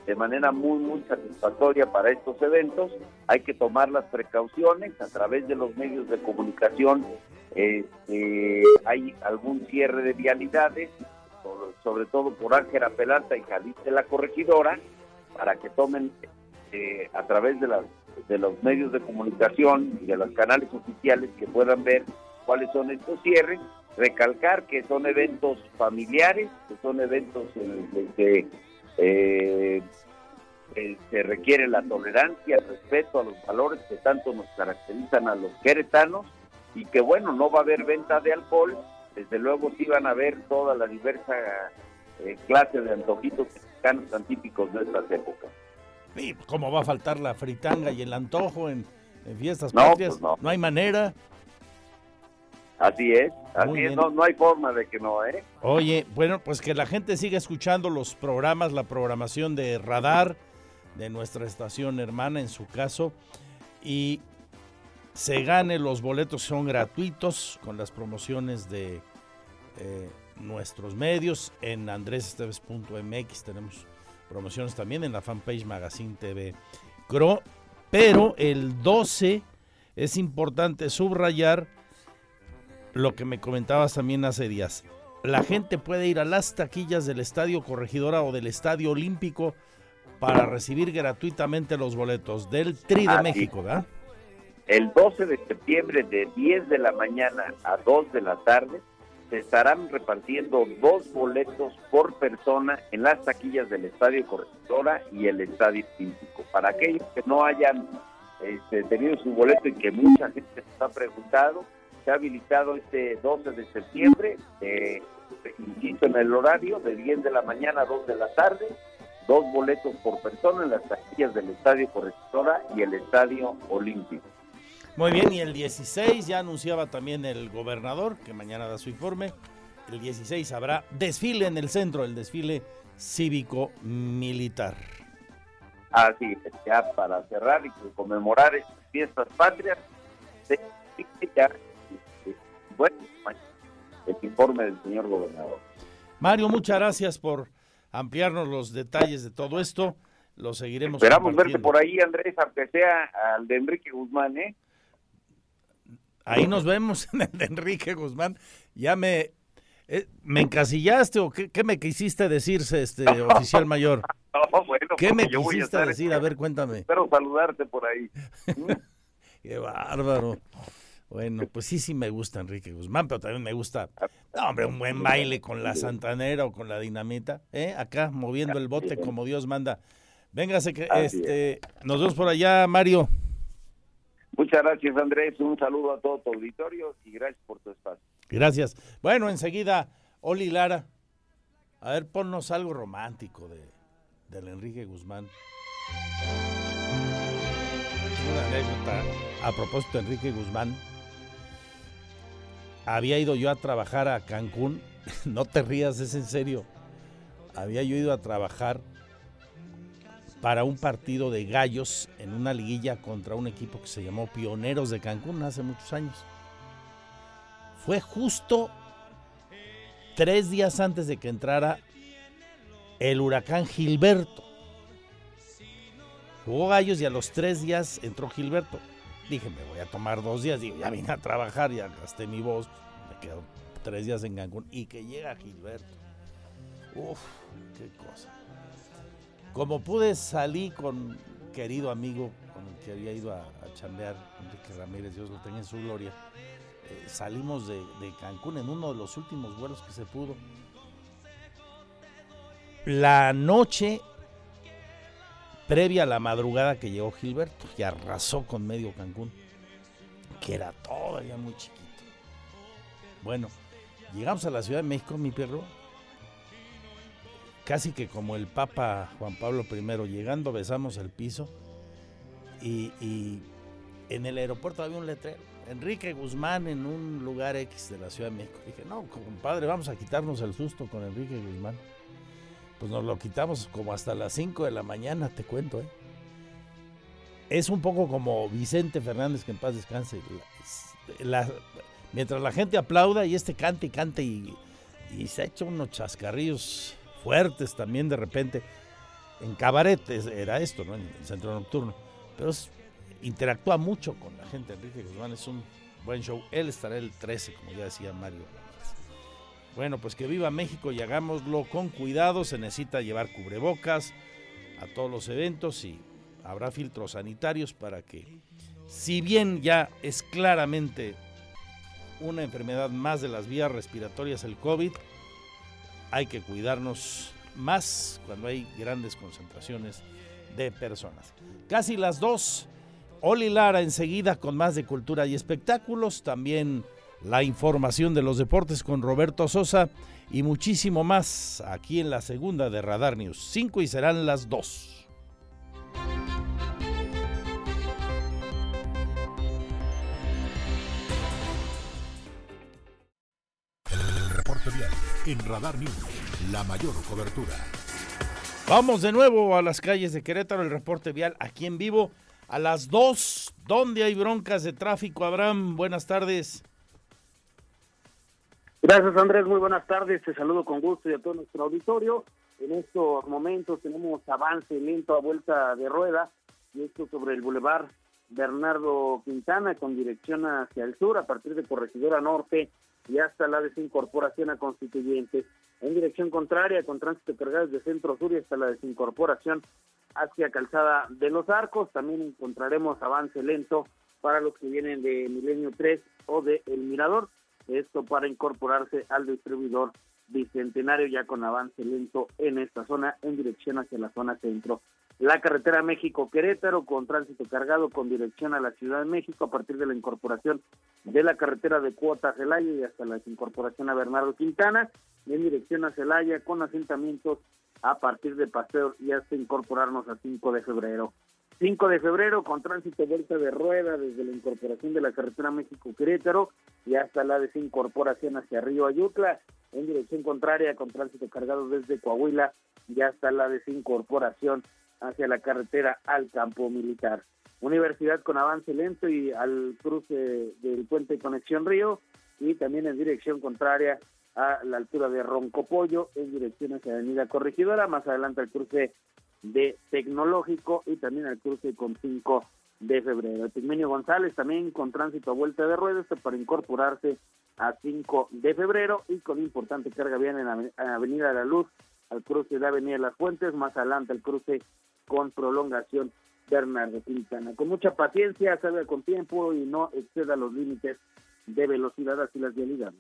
de manera muy, muy satisfactoria para estos eventos. Hay que tomar las precauciones a través de los medios de comunicación. este, hay algún cierre de vialidades, sobre, todo por Ángela Pelanta y Jalisco de la Corregidora, para que tomen eh, a través de, las, de los medios de comunicación y de los canales oficiales que puedan ver cuáles son estos cierres. Recalcar que son eventos familiares, que son eventos en los que eh, eh, se requiere la tolerancia, el respeto a los valores que tanto nos caracterizan a los queretanos y que bueno, no va a haber venta de alcohol, desde luego sí van a haber toda la diversa eh, clase de antojitos mexicanos tan típicos de estas épocas.
Y ¿Cómo va a faltar la fritanga y el antojo en, en fiestas
No,
patrias?
pues no.
no hay manera.
Así es, así es, no, no hay forma de que no, ¿eh?
Oye, bueno, pues que la gente siga escuchando los programas, la programación de Radar, de nuestra estación hermana en su caso. Y se gane los boletos son gratuitos con las promociones de eh, nuestros medios en andresesteves.mx tenemos promociones también en la fanpage Magazine TV Cro, pero el 12 es importante subrayar lo que me comentabas también hace días. La gente puede ir a las taquillas del Estadio Corregidora o del Estadio Olímpico para recibir gratuitamente los boletos del Tri de México, ¿verdad?
El 12 de septiembre de 10 de la mañana a 2 de la tarde se estarán repartiendo dos boletos por persona en las taquillas del Estadio Corregidora y el Estadio Olímpico. Para aquellos que no hayan este, tenido su boleto y que mucha gente se está preguntando, se ha habilitado este 12 de septiembre, eh, insisto en el horario, de 10 de la mañana a 2 de la tarde, dos boletos por persona en las taquillas del Estadio Corregidora y el Estadio Olímpico.
Muy bien, y el 16 ya anunciaba también el gobernador, que mañana da su informe. El 16 habrá desfile en el centro, el desfile cívico-militar.
Así es, ya para cerrar y conmemorar estas fiestas patrias, se ya bueno, el informe del señor gobernador.
Mario, muchas gracias por ampliarnos los detalles de todo esto. Lo seguiremos.
Esperamos verte por ahí, Andrés, aunque sea al de Enrique Guzmán, ¿eh?
Ahí nos vemos en el de Enrique Guzmán. Ya me, eh, me encasillaste o qué, me quisiste decirse, este oficial mayor. ¿Qué me quisiste decir? A ver, cuéntame.
Espero saludarte por ahí.
qué bárbaro. Bueno, pues sí, sí me gusta Enrique Guzmán, pero también me gusta, no, hombre, un buen baile con la santanera o con la dinamita, ¿eh? Acá moviendo el bote como Dios manda. Véngase que este, nos vemos por allá, Mario.
Muchas gracias, Andrés. Un saludo a todo tu auditorio y gracias por tu espacio.
Gracias. Bueno, enseguida, Oli Lara. A ver, ponnos algo romántico de, del Enrique Guzmán. Una anécdota a propósito de Enrique Guzmán había ido yo a trabajar a Cancún, no te rías, es en serio. Había yo ido a trabajar para un partido de gallos en una liguilla contra un equipo que se llamó Pioneros de Cancún hace muchos años. Fue justo tres días antes de que entrara el huracán Gilberto. Jugó gallos y a los tres días entró Gilberto. Dije, me voy a tomar dos días. Digo, ya vine a trabajar, ya gasté mi voz. Me quedo tres días en Cancún. Y que llega Gilberto. Uf, qué cosa. Como pude, salí con querido amigo con el que había ido a, chambear, Enrique Ramírez, Dios lo tenga en su gloria. Eh, salimos de Cancún en uno de los últimos vuelos que se pudo. La noche previa a la madrugada que llegó Gilberto y arrasó con medio Cancún, que era todavía muy chiquito. Bueno, llegamos a la Ciudad de México, mi perro, casi que como el Papa Juan Pablo I, llegando besamos el piso y, y en el aeropuerto había un letrero. Enrique Guzmán en un lugar X de la Ciudad de México. Dije, no, compadre, vamos a quitarnos el susto con Enrique Guzmán pues nos lo quitamos como hasta las 5 de la mañana, te cuento, ¿eh? Es un poco como Vicente Fernández, que en paz descanse. mientras la gente aplauda y este cante y cante y, se ha hecho unos chascarrillos fuertes también de repente. En cabaret era esto, ¿no? En el centro nocturno. Pero interactúa mucho con la gente. Enrique Guzmán es un buen show. Él estará el 13, como ya decía Mario. Bueno, pues que viva México y hagámoslo con cuidado. Se necesita llevar cubrebocas a todos los eventos y habrá filtros sanitarios para que, si bien ya es claramente una enfermedad más de las vías respiratorias, el COVID, hay que cuidarnos más cuando hay grandes concentraciones de personas. Casi las dos. Oli Lara enseguida con más de cultura y espectáculos. También la información de los deportes con Roberto Sosa y muchísimo más aquí en la segunda de Radar News. Cinco y serán las dos.
El reporte vial en Radar News, la mayor cobertura.
Vamos de nuevo a las calles de Querétaro, el reporte vial aquí en vivo a las 2, ¿Dónde hay broncas de tráfico, Abraham? Buenas tardes.
Gracias, Andrés. Muy buenas tardes. Te saludo con gusto y a todo nuestro auditorio. En estos momentos tenemos avance lento a vuelta de rueda, y esto sobre el Boulevard Bernardo Quintana con dirección hacia el sur, a partir de Corregidora Norte y hasta la desincorporación a Constituyentes. En dirección contraria, con tránsito cargado desde Centro Sur y hasta la desincorporación hacia Calzada de los Arcos. También encontraremos avance lento para los que vienen de Milenio 3 o de El Mirador. Esto para incorporarse al distribuidor bicentenario ya con avance lento en esta zona en dirección hacia la zona centro. La carretera México-Querétaro con tránsito cargado con dirección a la Ciudad de México a partir de la incorporación de la carretera de Cuota Celaya y hasta la incorporación a Bernardo Quintana en dirección a Celaya con asentamientos a partir de Paseo y hasta incorporarnos a 5 de febrero. 5 de febrero con tránsito vuelta de rueda desde la incorporación de la carretera México-Querétaro y hasta la desincorporación hacia Río Ayutla en dirección contraria con tránsito cargado desde Coahuila y hasta la desincorporación hacia la carretera al campo militar. Universidad con avance lento y al cruce del puente Conexión Río y también en dirección contraria a la altura de Roncopollo en dirección hacia Avenida Corregidora, más adelante al cruce de Tecnológico y también al cruce con 5 de febrero. Pigmenio González también con tránsito a vuelta de ruedas para incorporarse a 5 de febrero y con importante carga viene en Avenida de la Luz al cruce de Avenida Las Fuentes, más adelante al cruce con prolongación Bernardo Quintana. Con mucha paciencia, salga con tiempo y no exceda los límites de velocidad hacia las vialidades.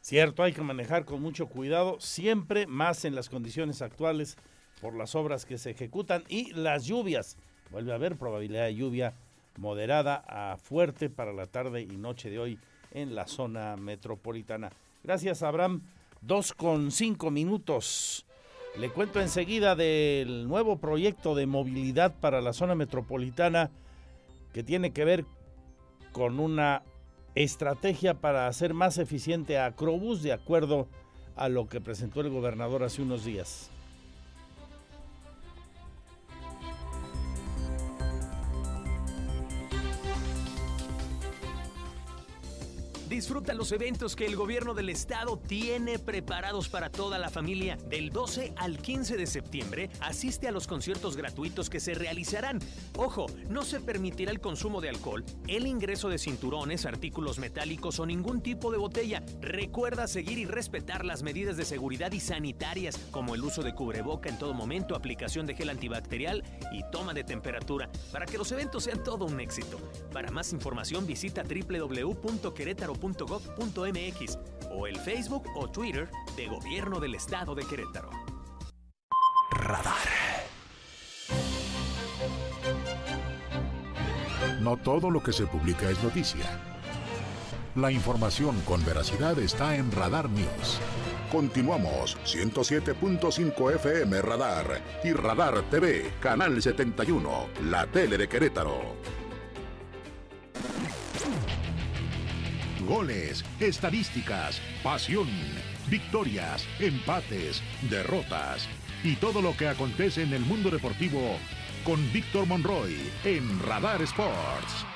Cierto, hay que manejar con mucho cuidado, siempre más en las condiciones actuales por las obras que se ejecutan y las lluvias. Vuelve a haber probabilidad de lluvia moderada a fuerte para la tarde y noche de hoy en la zona metropolitana. Gracias, Abraham. Dos con cinco minutos. Le cuento enseguida del nuevo proyecto de movilidad para la zona metropolitana que tiene que ver con una estrategia para hacer más eficiente a Acrobús de acuerdo a lo que presentó el gobernador hace unos días.
Disfruta los eventos que el gobierno del estado tiene preparados para toda la familia. Del 12 al 15 de septiembre, asiste a los conciertos gratuitos que se realizarán. Ojo, no se permitirá el consumo de alcohol, el ingreso de cinturones, artículos metálicos o ningún tipo de botella. Recuerda seguir y respetar las medidas de seguridad y sanitarias, como el uso de cubreboca en todo momento, aplicación de gel antibacterial y toma de temperatura, para que los eventos sean todo un éxito. Para más información visita www.querétaro.com o el Facebook o Twitter de Gobierno del Estado de Querétaro.
Radar. No todo lo que se publica es noticia. La información con veracidad está en Radar News. Continuamos 107.5 FM Radar y Radar TV, Canal 71, la tele de Querétaro. Goles, estadísticas, pasión, victorias, empates, derrotas y todo lo que acontece en el mundo deportivo con Víctor Monroy en Radar Sports.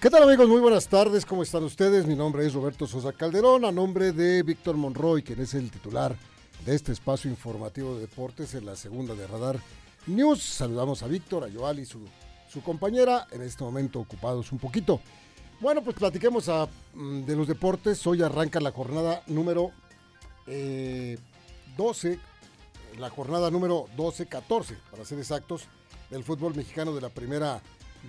¿Qué tal amigos? Muy buenas tardes, ¿cómo están ustedes? Mi nombre es Roberto Sosa Calderón, a nombre de Víctor Monroy, quien es el titular de este espacio informativo de deportes en la segunda de Radar News. Saludamos a Víctor, a Joal y su su compañera, en este momento ocupados un poquito. Bueno, pues platiquemos mm, de los deportes. Hoy arranca la jornada número 12, eh, la jornada número 12-14, para ser exactos, del fútbol mexicano de la primera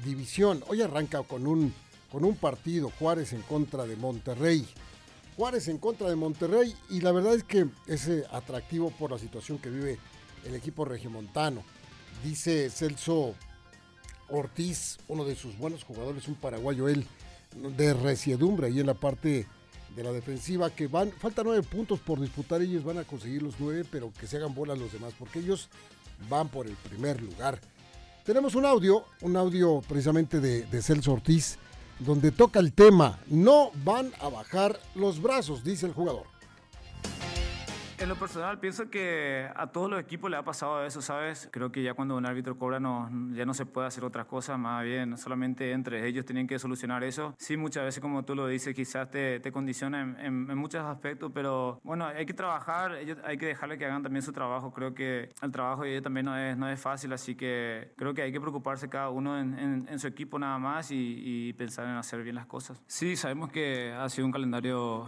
división. Hoy arranca con un, con un partido, Juárez en contra de Monterrey. Juárez en contra de Monterrey y la verdad es que es atractivo por la situación que vive el equipo regiomontano. Dice Celso Ortiz, uno de sus buenos jugadores, un paraguayo él, de resiedumbre ahí en la parte de la defensiva, que van, falta nueve puntos por disputar, ellos van a conseguir los nueve, pero que se hagan bolas los demás, porque ellos van por el primer lugar. Tenemos un audio, un audio precisamente de, de Celso Ortiz, donde toca el tema, no van a bajar los brazos, dice el jugador.
En lo personal, pienso que a todos los equipos le ha pasado eso, ¿sabes? Creo que ya cuando un árbitro cobra no, ya no se puede hacer otras cosas, más bien solamente entre ellos tienen que solucionar eso. Sí, muchas veces, como tú lo dices, quizás te, te condiciona en, en, muchos aspectos, pero bueno, hay que trabajar, ellos, hay que dejarle que hagan también su trabajo. Creo que el trabajo de ellos también no es, no es fácil, así que creo que hay que preocuparse cada uno en, en su equipo nada más y, y pensar en hacer bien las cosas. Sí, sabemos que ha sido un calendario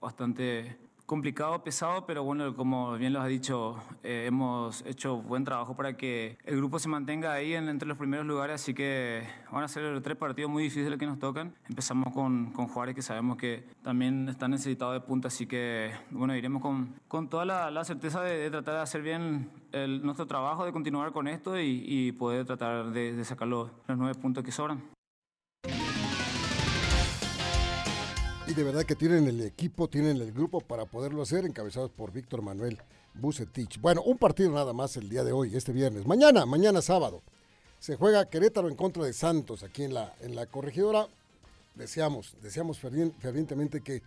bastante complicado, pesado, pero bueno, como bien lo has dicho, eh, hemos hecho buen trabajo para que el grupo se mantenga ahí en, entre los primeros lugares, así que van a ser tres partidos muy difíciles que nos tocan. Empezamos con, con Juárez, que sabemos que también está necesitado de punta, así que bueno, iremos con, con toda la, certeza de, tratar de hacer bien nuestro trabajo, de continuar con esto y, poder tratar de, de sacar los, los nueve puntos que sobran.
Y de verdad que tienen el equipo, tienen el grupo para poderlo hacer, encabezados por Víctor Manuel Bucetich. Bueno, un partido nada más el día de hoy, este viernes. Mañana, mañana sábado, se juega Querétaro en contra de Santos aquí en la, en la corregidora. Deseamos, deseamos fervientemente que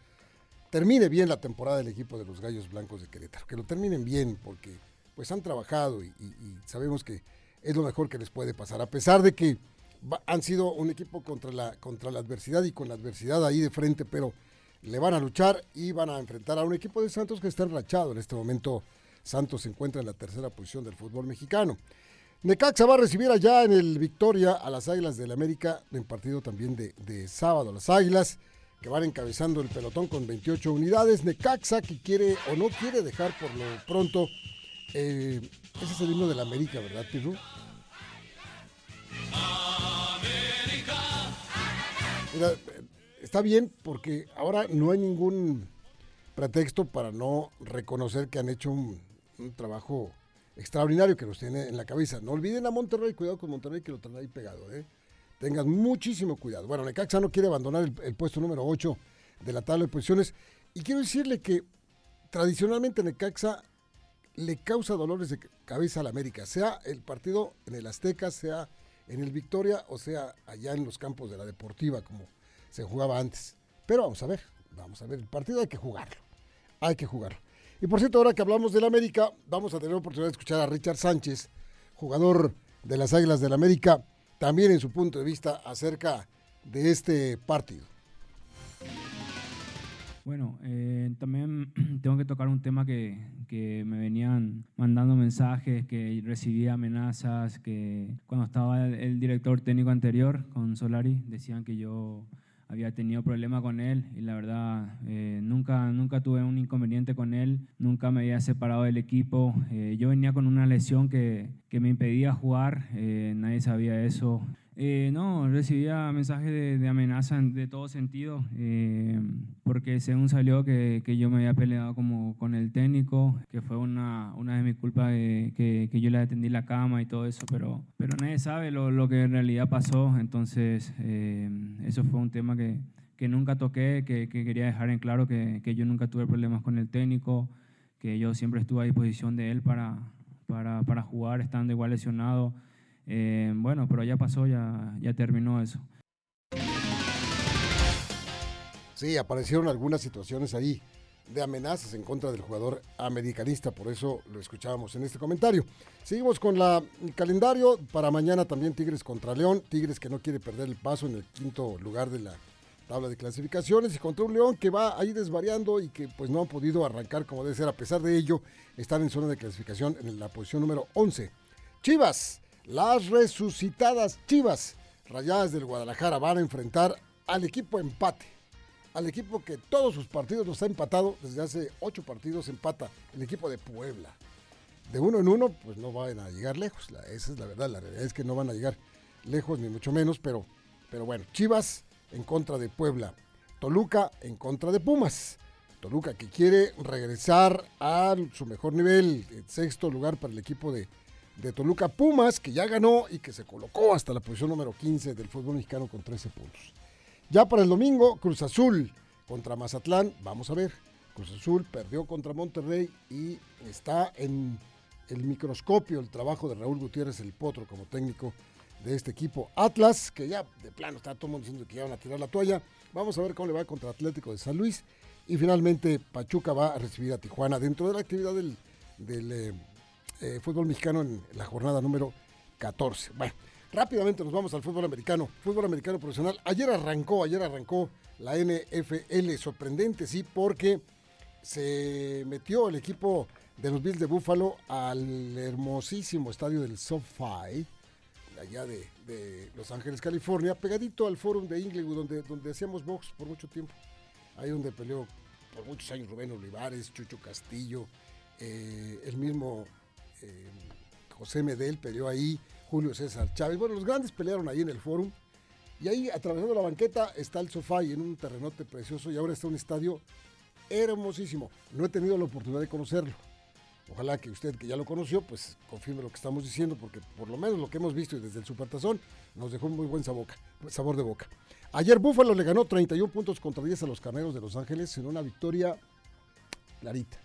termine bien la temporada del equipo de los Gallos Blancos de Querétaro, que lo terminen bien porque pues han trabajado y sabemos que es lo mejor que les puede pasar, a pesar de que han sido un equipo contra la, contra la adversidad y con la adversidad ahí de frente, pero le van a luchar y van a enfrentar a un equipo de Santos que está enrachado. En este momento Santos se encuentra en la tercera posición del fútbol mexicano. Necaxa va a recibir allá en el Victoria a las Águilas del América en partido también de, sábado. Las Águilas que van encabezando el pelotón con 28 unidades. Necaxa que quiere o no quiere dejar por lo pronto. Eh, ese es el himno del América, ¿verdad, Pirru? Mira, está bien porque ahora no hay ningún pretexto para no reconocer que han hecho un, trabajo extraordinario que nos tiene en la cabeza. No olviden a Monterrey, cuidado con Monterrey que lo traen ahí pegado. ¿eh? Tengan muchísimo cuidado. Bueno, Necaxa no quiere abandonar el, puesto número 8 de la tabla de posiciones. Y quiero decirle que tradicionalmente Necaxa le causa dolores de cabeza a la América, sea el partido en el Azteca, sea en el Victoria, o sea, allá en los campos de la Deportiva, como se jugaba antes. Pero vamos a ver, vamos a ver, el partido hay que jugarlo, hay que jugarlo. Y por cierto, ahora que hablamos del América, vamos a tener la oportunidad de escuchar a Richard Sánchez, jugador de las Águilas del América, también en su punto de vista acerca de este partido.
Bueno, eh, también tengo que tocar un tema que, me venían mandando mensajes, que recibía amenazas, que cuando estaba el, director técnico anterior con Solari decían que yo había tenido problemas con él y la verdad eh, nunca, nunca tuve un inconveniente con él, nunca me había separado del equipo. Eh, yo venía con una lesión que, que me impedía jugar, nadie sabía eso. Eh, no, recibía mensajes de, amenaza de todo sentido, eh, porque según salió que, que, yo me había peleado como con el técnico, que fue una, una de mis culpas que, que, yo le atendí la cama y todo eso, pero, pero nadie sabe lo, lo que en realidad pasó, entonces eh, eso fue un tema que, que nunca toqué, que, quería dejar en claro que, yo nunca tuve problemas con el técnico, que yo siempre estuve a disposición de él para, para, para jugar estando igual lesionado. Eh, bueno, pero ya pasó, ya, terminó eso.
Sí, aparecieron algunas situaciones ahí de amenazas en contra del jugador americanista, por eso lo escuchábamos en este comentario. Seguimos con el calendario para mañana también Tigres contra León, Tigres que no quiere perder el paso en el quinto lugar de la tabla de clasificaciones y contra un León que va ahí desvariando y que pues no ha podido arrancar como debe ser, a pesar de ello están en zona de clasificación en la posición número 11. Chivas las resucitadas Chivas Rayadas del Guadalajara van a enfrentar al equipo empate. Al equipo que todos sus partidos los ha empatado desde hace ocho partidos, empata el equipo de Puebla. De uno en uno, pues no van a llegar lejos. esa es la verdad. La realidad es que no van a llegar lejos, ni mucho menos. Pero, pero bueno, Chivas en contra de Puebla. Toluca en contra de Pumas. Toluca que quiere regresar a su mejor nivel, el sexto lugar para el equipo de de Toluca Pumas, que ya ganó y que se colocó hasta la posición número 15 del fútbol mexicano con 13 puntos. Ya para el domingo, Cruz Azul contra Mazatlán, vamos a ver. Cruz Azul perdió contra Monterrey y está en el microscopio el trabajo de Raúl Gutiérrez, el potro, como técnico de este equipo. Atlas, que ya de plano está todo el mundo diciendo que ya van a tirar la toalla. Vamos a ver cómo le va contra Atlético de San Luis. Y finalmente Pachuca va a recibir a Tijuana dentro de la actividad del, eh, eh, fútbol mexicano en la jornada número 14. Bueno, rápidamente nos vamos al fútbol americano. Fútbol americano profesional. Ayer arrancó, ayer arrancó la NFL. Sorprendente, sí, porque se metió el equipo de los Bills de Buffalo al hermosísimo estadio del SoFi, allá de, Los Ángeles, California, pegadito al Forum de Inglewood, donde, donde hacíamos box por mucho tiempo. Ahí donde peleó por muchos años Rubén Olivares, Chucho Castillo, eh, el mismo José Medel peleó ahí, Julio César Chávez. Bueno, los grandes pelearon ahí en el Forum. Y ahí, atravesando la banqueta, está el sofá y en un terrenote precioso. Y ahora está un estadio hermosísimo. No he tenido la oportunidad de conocerlo. Ojalá que usted que ya lo conoció, pues confirme lo que estamos diciendo, porque por lo menos lo que hemos visto desde el Supertazón nos dejó un muy buen sabor de boca. Ayer Búfalo le ganó 31 puntos contra 10 a los Carneros de Los Ángeles en una victoria clarita.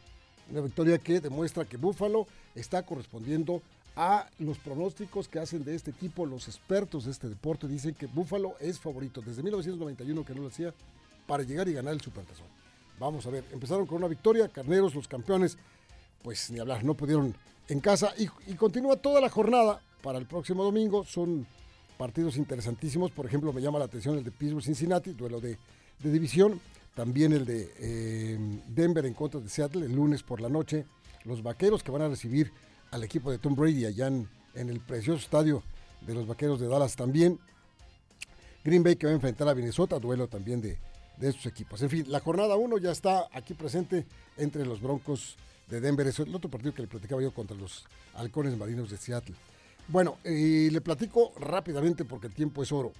Una victoria que demuestra que Búfalo está correspondiendo a los pronósticos que hacen de este equipo los expertos de este deporte. Dicen que Búfalo es favorito desde 1991 que no lo hacía para llegar y ganar el Supertazón. Vamos a ver, empezaron con una victoria, Carneros, los campeones, pues ni hablar, no pudieron en casa y, y continúa toda la jornada para el próximo domingo. Son partidos interesantísimos, por ejemplo, me llama la atención el de Pittsburgh-Cincinnati, duelo de, de, división, también el de eh, Denver en contra de Seattle el lunes por la noche, los vaqueros que van a recibir al equipo de Tom Brady allá en, en el precioso estadio de los vaqueros de Dallas también. Green Bay que va a enfrentar a Minnesota, duelo también de, de estos equipos. En fin, la jornada 1 ya está aquí presente entre los Broncos de Denver. Es el otro partido que le platicaba yo contra los halcones marinos de Seattle. Bueno, eh, le platico rápidamente porque el tiempo es oro.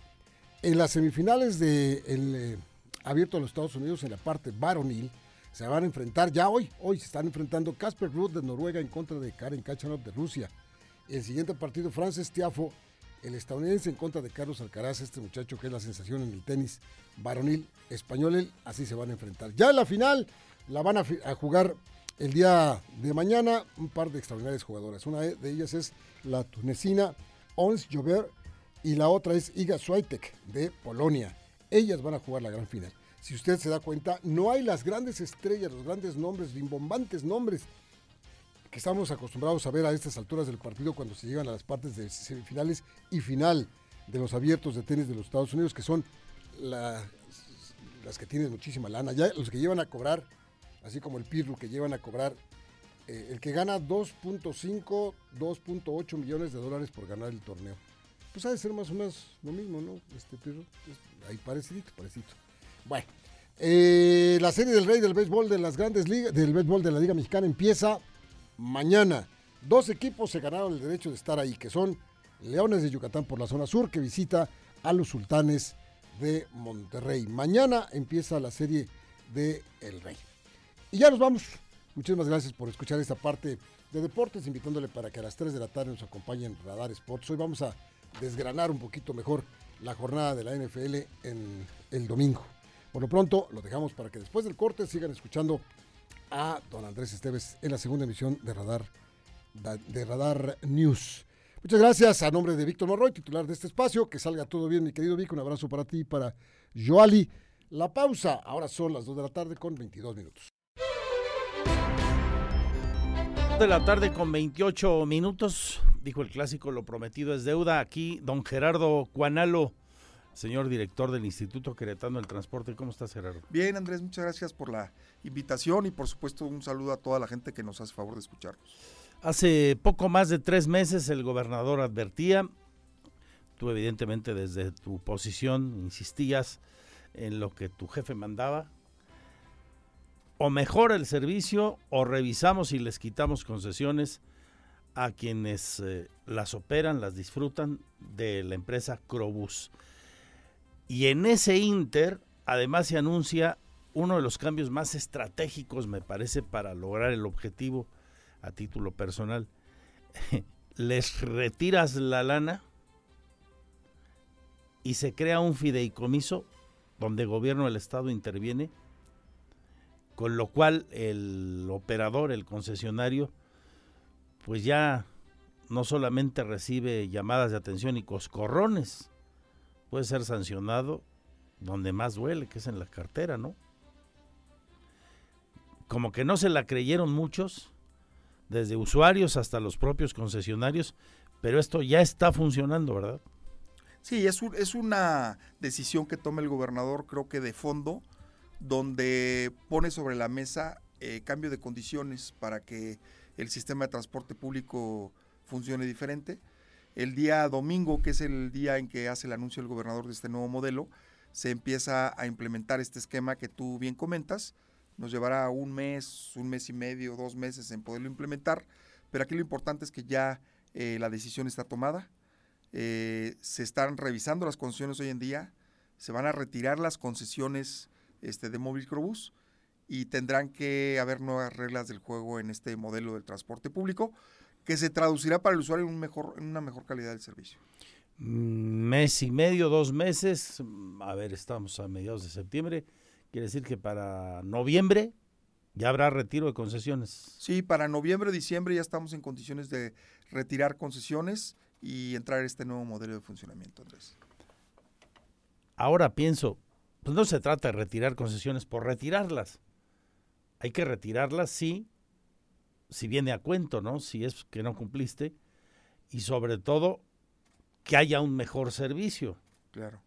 En las semifinales del de eh, abierto a los Estados Unidos, en la parte varonil, se van a enfrentar ya hoy. Hoy se están enfrentando Casper Ruud de Noruega en contra de Karen Kachanov de Rusia. El siguiente partido, Frances Tiafo, el estadounidense en contra de Carlos Alcaraz, este muchacho que es la sensación en el tenis varonil español, así se van a enfrentar. Ya en la final la van a, a, jugar el día de mañana un par de extraordinarias jugadoras. Una de ellas es la tunecina Ons Jover y la otra es Iga Swiatek de Polonia. Ellas van a jugar la gran final. Si usted se da cuenta, no hay las grandes estrellas, los grandes nombres, rimbombantes nombres que estamos acostumbrados a ver a estas alturas del partido cuando se llegan a las partes de semifinales y final de los abiertos de tenis de los Estados Unidos, que son la, las que tienen muchísima lana, ya los que llevan a cobrar, así como el Pirru, que llevan a cobrar, eh, el que gana 2.5, 2.8 millones de dólares por ganar el torneo. Pues ha de ser más o menos lo mismo, ¿no? Este Pirru, pues, ahí parecidito, parecidito. Bueno, eh, la serie del rey del béisbol de las grandes ligas, del béisbol de la Liga Mexicana empieza mañana. Dos equipos se ganaron el derecho de estar ahí, que son Leones de Yucatán por la zona sur, que visita a los Sultanes de Monterrey. Mañana empieza la serie de El Rey. Y ya nos vamos. Muchísimas gracias por escuchar esta parte de deportes, invitándole para que a las 3 de la tarde nos acompañen Radar Sports. Hoy vamos a desgranar un poquito mejor la jornada de la NFL en el domingo. Por lo pronto, lo dejamos para que después del corte sigan escuchando a don Andrés Esteves en la segunda emisión de Radar, de Radar News. Muchas gracias a nombre de Víctor Morroy, titular de este espacio. Que salga todo bien, mi querido Vic. Un abrazo para ti y para Joali. La pausa, ahora son las 2 de la tarde con 22 minutos.
De la tarde con 28 minutos, dijo el clásico, lo prometido es deuda. Aquí, don Gerardo Cuanalo, señor director del Instituto Queretano del Transporte. ¿Cómo estás, Gerardo?
Bien, Andrés, muchas gracias por la invitación y por supuesto un saludo a toda la gente que nos hace favor de escucharnos.
Hace poco más de tres meses el gobernador advertía, tú evidentemente desde tu posición insistías en lo que tu jefe mandaba, o mejora el servicio o revisamos y les quitamos concesiones a quienes eh, las operan, las disfrutan de la empresa Crobus. Y en ese inter, además se anuncia uno de los cambios más estratégicos, me parece, para lograr el objetivo a título personal. Les retiras la lana y se crea un fideicomiso donde el gobierno del Estado interviene con lo cual el operador, el concesionario, pues ya no solamente recibe llamadas de atención y coscorrones, puede ser sancionado donde más duele, que es en la cartera, ¿no? como que no se la creyeron muchos, desde usuarios hasta los propios concesionarios, pero esto ya está funcionando, ¿verdad?
Sí, es, es una decisión que toma el gobernador, creo que de fondo, donde pone sobre la mesa eh, cambio de condiciones para que el sistema de transporte público funcione diferente. El día domingo, que es el día en que hace el anuncio el gobernador de este nuevo modelo, se empieza a implementar este esquema que tú bien comentas. Nos llevará un mes, un mes y medio, dos meses en poderlo implementar, pero aquí lo importante es que ya eh, la decisión está tomada. Eh, se están revisando las concesiones hoy en día, se van a retirar las concesiones este, de Móvil Crobús y tendrán que haber nuevas reglas del juego en este modelo del transporte público que se traducirá para el usuario en, un mejor, en una mejor calidad del servicio.
Mm, mes y medio, dos meses, mm, a ver, estamos a mediados de septiembre, quiere decir que para noviembre ya habrá retiro de concesiones.
Sí, para noviembre, diciembre ya estamos en condiciones de retirar concesiones y entrar en este nuevo modelo de funcionamiento, Andrés.
Ahora pienso, pues no se trata de retirar concesiones por retirarlas. Hay que retirarlas, sí, si viene a cuento, ¿no? Si es que no cumpliste. Y sobre todo, que haya un mejor servicio.
Claro.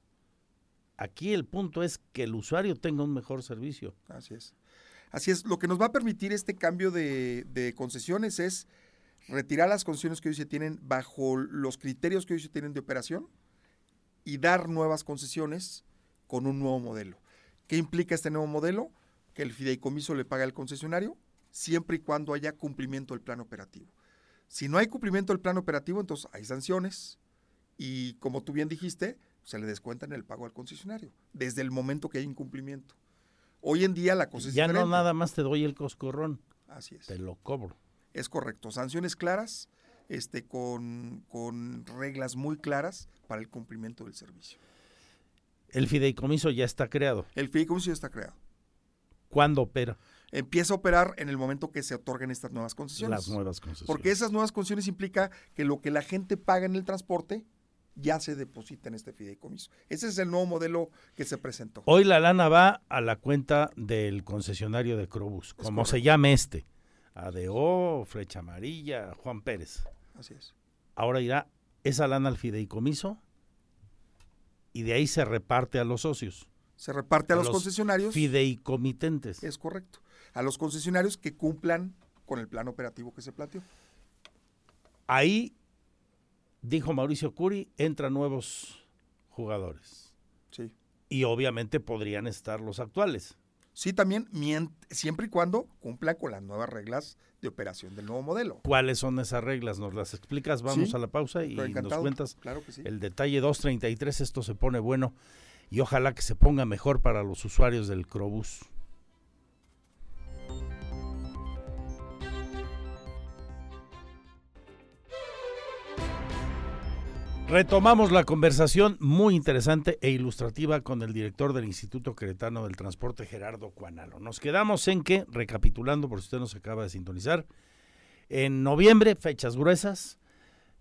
Aquí el punto es que el usuario tenga un mejor servicio.
Así es. Así es. Lo que nos va a permitir este cambio de, de concesiones es retirar las concesiones que hoy se tienen bajo los criterios que hoy se tienen de operación y dar nuevas concesiones con un nuevo modelo. ¿Qué implica este nuevo modelo? Que el fideicomiso le paga al concesionario siempre y cuando haya cumplimiento del plan operativo. Si no hay cumplimiento del plan operativo, entonces hay sanciones y como tú bien dijiste, se le descuentan el pago al concesionario desde el momento que hay incumplimiento. Hoy en día la cosa es
Ya no nada más te doy el coscorrón.
Así es.
Te lo cobro.
Es correcto. Sanciones claras, este, con, con reglas muy claras para el cumplimiento del servicio.
El fideicomiso ya está creado.
El fideicomiso ya está creado.
¿Cuándo opera?
Empieza a operar en el momento que se otorguen estas nuevas concesiones.
Las nuevas concesiones.
Porque esas nuevas concesiones implica que lo que la gente paga en el transporte ya se deposita en este fideicomiso. Ese es el nuevo modelo que se presentó.
Hoy la lana va a la cuenta del concesionario de Crobus, como se llame este. ADO, Flecha Amarilla, Juan Pérez.
Así es.
Ahora irá esa lana al fideicomiso y de ahí se reparte a los socios.
Se reparte a, los, concesionarios.
Fideicomitentes.
Es correcto. A los concesionarios que cumplan con el plan operativo que se planteó.
Ahí, dijo Mauricio Curi, entran nuevos jugadores.
Sí.
Y obviamente podrían estar los actuales.
Sí, también siempre y cuando cumplan con las nuevas reglas de operación del nuevo modelo.
¿Cuáles son esas reglas? ¿Nos las explicas? Vamos a la pausa y nos cuentas
claro que sí.
el detalle 233. Esto se pone bueno y ojalá que se ponga mejor para los usuarios del Crobús. Retomamos la conversación muy interesante e ilustrativa con el director del Instituto Queretano del Transporte, Gerardo Cuanalo. Nos quedamos en que, recapitulando por si usted nos acaba de sintonizar, en noviembre, fechas gruesas,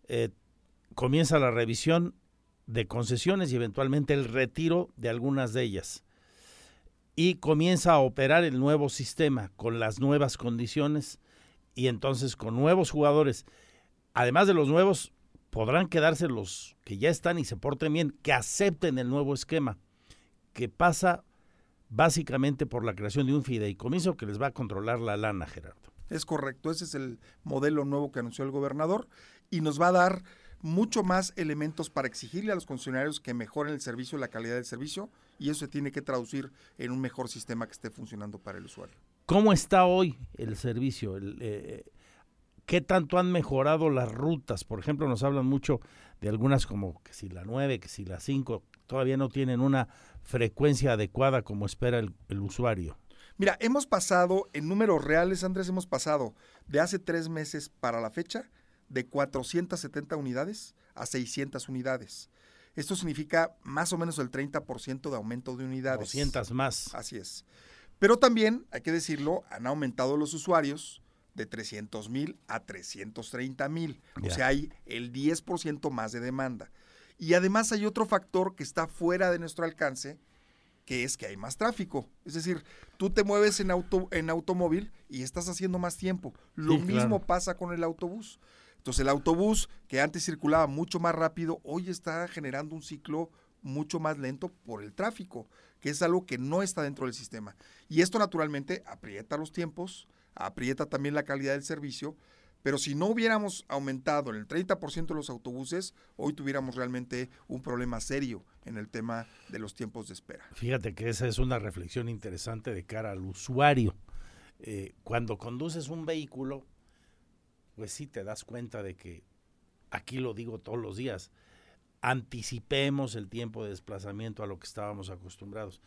eh, comienza la revisión de concesiones y eventualmente el retiro de algunas de ellas. Y comienza a operar el nuevo sistema con las nuevas condiciones y entonces con nuevos jugadores. Además de los nuevos, podrán quedarse los que ya están y se porten bien, que acepten el nuevo esquema, que pasa básicamente por la creación de un fideicomiso que les va a controlar la lana, Gerardo.
Es correcto, ese es el modelo nuevo que anunció el gobernador y nos va a dar mucho más elementos para exigirle a los funcionarios que mejoren el servicio, la calidad del servicio, y eso se tiene que traducir en un mejor sistema que esté funcionando para el usuario.
¿Cómo está hoy el servicio? El, eh, ¿Qué tanto han mejorado las rutas? Por ejemplo, nos hablan mucho de algunas como que si la 9, que si la 5, todavía no tienen una frecuencia adecuada como espera el, el usuario.
Mira, hemos pasado, en números reales, Andrés, hemos pasado de hace tres meses para la fecha de 470 unidades a 600 unidades. Esto significa más o menos el 30% de aumento de unidades.
200 más.
Así es. Pero también, hay que decirlo, han aumentado los usuarios de 300 mil a 330 mil. O sea, hay el 10% más de demanda. Y además hay otro factor que está fuera de nuestro alcance, que es que hay más tráfico. Es decir, tú te mueves en, auto, en automóvil y estás haciendo más tiempo. Lo
Sí,
mismo
claro.
pasa con el autobús. Entonces el autobús, que antes circulaba mucho más rápido, hoy está generando un ciclo mucho más lento por el tráfico, que es algo que no está dentro del sistema. Y esto naturalmente aprieta los tiempos, aprieta también la calidad del servicio, pero si no hubiéramos aumentado en el 30% de los autobuses, hoy tuviéramos realmente un problema serio en el tema de los tiempos de espera.
Fíjate que esa es una reflexión interesante de cara al usuario. Eh, cuando conduces un vehículo, pues sí te das cuenta de que, aquí lo digo todos los días, anticipemos el tiempo de desplazamiento a lo que estábamos acostumbrados.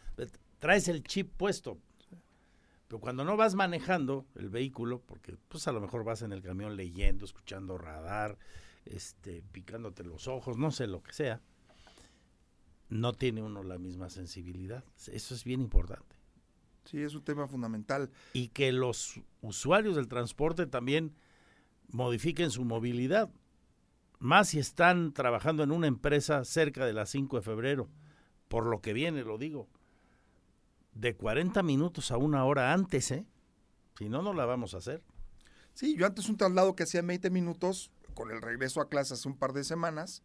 Traes el chip puesto, pero cuando no vas manejando el vehículo, porque pues a lo mejor vas en el camión leyendo, escuchando radar, este, picándote los ojos, no sé lo que sea, no tiene uno la misma sensibilidad. Eso es bien importante.
Sí, es un tema fundamental.
Y que los usuarios del transporte también modifiquen su movilidad. Más si están trabajando en una empresa cerca de las 5 de febrero. Por lo que viene, lo digo. De 40 minutos a una hora antes, ¿eh? Si no, no la vamos a hacer.
Sí, yo antes un traslado que hacía en 20 minutos, con el regreso a clase hace un par de semanas,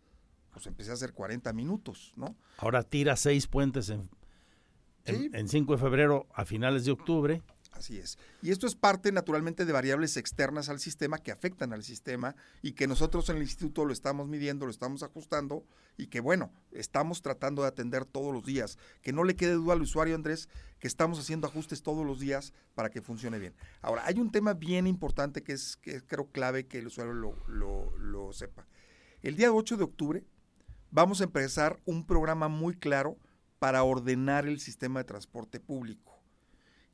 pues empecé a hacer 40 minutos, ¿no?
Ahora tira seis puentes en, en,
Sí.
en 5 de febrero a finales de octubre.
Así es. Y esto es parte naturalmente de variables externas al sistema que afectan al sistema y que nosotros en el instituto lo estamos midiendo, lo estamos ajustando y que bueno, estamos tratando de atender todos los días. Que no le quede duda al usuario, Andrés, que estamos haciendo ajustes todos los días para que funcione bien. Ahora, hay un tema bien importante que es, que creo clave que el usuario lo, sepa. El día 8 de octubre vamos a empezar un programa muy claro para ordenar el sistema de transporte público.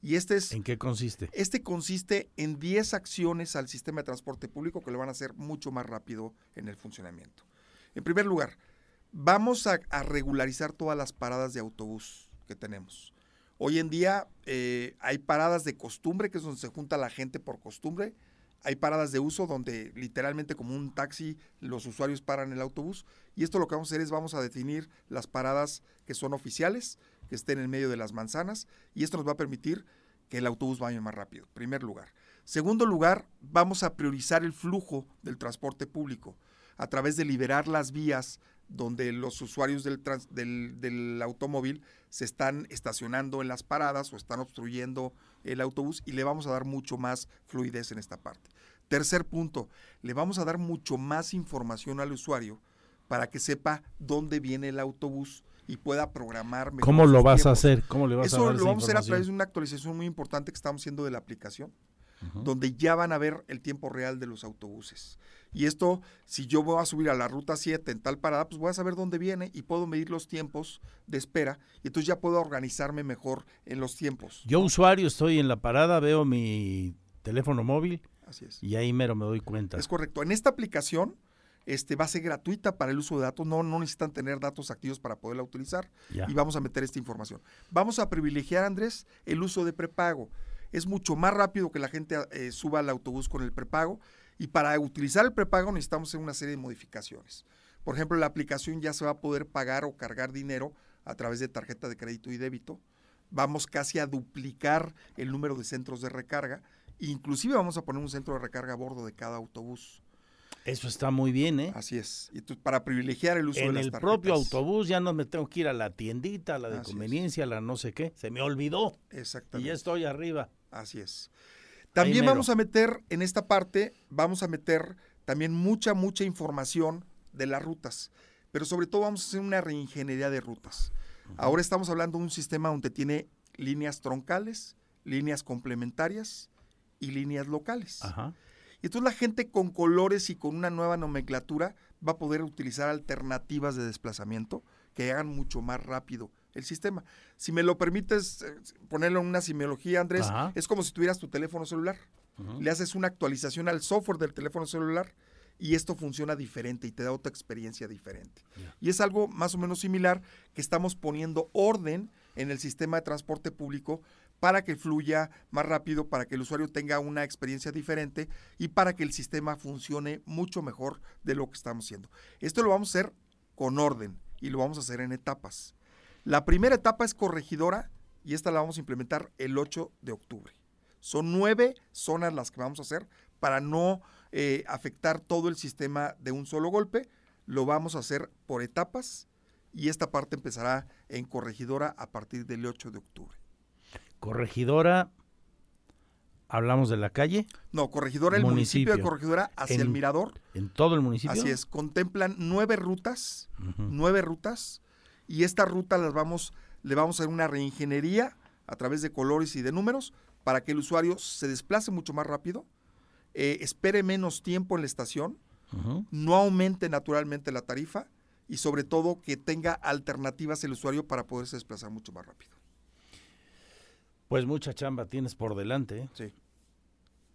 Y este es...
¿En qué consiste?
Este consiste en 10 acciones al sistema de transporte público que lo van a hacer mucho más rápido en el funcionamiento. En primer lugar, vamos a, a regularizar todas las paradas de autobús que tenemos. Hoy en día eh, hay paradas de costumbre, que es donde se junta la gente por costumbre. Hay paradas de uso donde literalmente como un taxi los usuarios paran el autobús. Y esto lo que vamos a hacer es vamos a definir las paradas que son oficiales, que estén en medio de las manzanas. Y esto nos va a permitir que el autobús vaya más rápido, primer lugar. Segundo lugar, vamos a priorizar el flujo del transporte público a través de liberar las vías donde los usuarios del, del automóvil se están estacionando en las paradas o están obstruyendo el autobús y le vamos a dar mucho más fluidez en esta parte. Tercer punto, le vamos a dar mucho más información al usuario para que sepa dónde viene el autobús y pueda programar mejor
¿Cómo lo vas a
tiempos.
hacer? ¿Cómo le vas a
Eso
dar
lo
esa
vamos a hacer a través de una actualización muy importante que estamos haciendo de la aplicación, donde ya van a ver el tiempo real de los autobuses. Y esto, si yo voy a subir a la ruta 7 en tal parada, pues voy a saber dónde viene y puedo medir los tiempos de espera y entonces ya puedo organizarme mejor en los tiempos.
Yo usuario estoy en la parada, veo mi teléfono móvil
Así es.
y ahí mero me doy cuenta.
Es correcto. En esta aplicación este, va a ser gratuita para el uso de datos. No, no necesitan tener datos activos para poderla utilizar. Y vamos a meter esta información. Vamos a privilegiar, Andrés, el uso de prepago. Es mucho más rápido que la gente eh, suba al autobús con el prepago. Y para utilizar el prepago necesitamos hacer una serie de modificaciones. Por ejemplo, la aplicación ya se va a poder pagar o cargar dinero a través de tarjeta de crédito y débito. Vamos casi a duplicar el número de centros de recarga. Inclusive vamos a poner un centro de recarga a bordo de cada autobús.
Eso está muy bien, ¿eh?
Así es. Y entonces, para privilegiar el uso de
En
las
el
tarjetas.
propio autobús ya no me tengo que ir a la tiendita, a la de
Así
conveniencia, a la no sé qué. Se me olvidó. Y
Exactamente.
ya estoy arriba.
Así es. También vamos a meter en esta parte, vamos a meter también mucha, mucha información de las rutas. Pero sobre todo vamos a hacer una reingeniería de rutas. Ahora estamos hablando de un sistema donde tiene líneas troncales, líneas complementarias y líneas locales.
Ajá.
Y entonces la gente con colores y con una nueva nomenclatura va a poder utilizar alternativas de desplazamiento que hagan mucho más rápido el sistema. Si me lo permites eh, ponerlo en una simiología, Andrés,
Ajá.
es como si tuvieras tu teléfono celular. Le haces una actualización al software del teléfono celular y esto funciona diferente y te da otra experiencia diferente. Y es algo más o menos similar que estamos poniendo orden en el sistema de transporte público para que fluya más rápido, para que el usuario tenga una experiencia diferente y para que el sistema funcione mucho mejor de lo que estamos haciendo. Esto lo vamos a hacer con orden y lo vamos a hacer en etapas. La primera etapa es corregidora y esta la vamos a implementar el 8 de octubre. Son nueve zonas las que vamos a hacer para no eh, afectar todo el sistema de un solo golpe. Lo vamos a hacer por etapas y esta parte empezará en corregidora a partir del 8 de octubre.
Corregidora, hablamos de la calle.
No, corregidora, el municipio, de corregidora hacia el mirador.
En todo el municipio.
Así es, contemplan nueve rutas, nueve rutas, y estas rutas las vamos, le vamos a hacer una reingeniería a través de colores y de números para que el usuario se desplace mucho más rápido, eh, espere menos tiempo en la estación, no aumente naturalmente la tarifa y sobre todo que tenga alternativas el usuario para poderse desplazar mucho más rápido.
Pues mucha chamba tienes por delante. ¿eh?
Sí,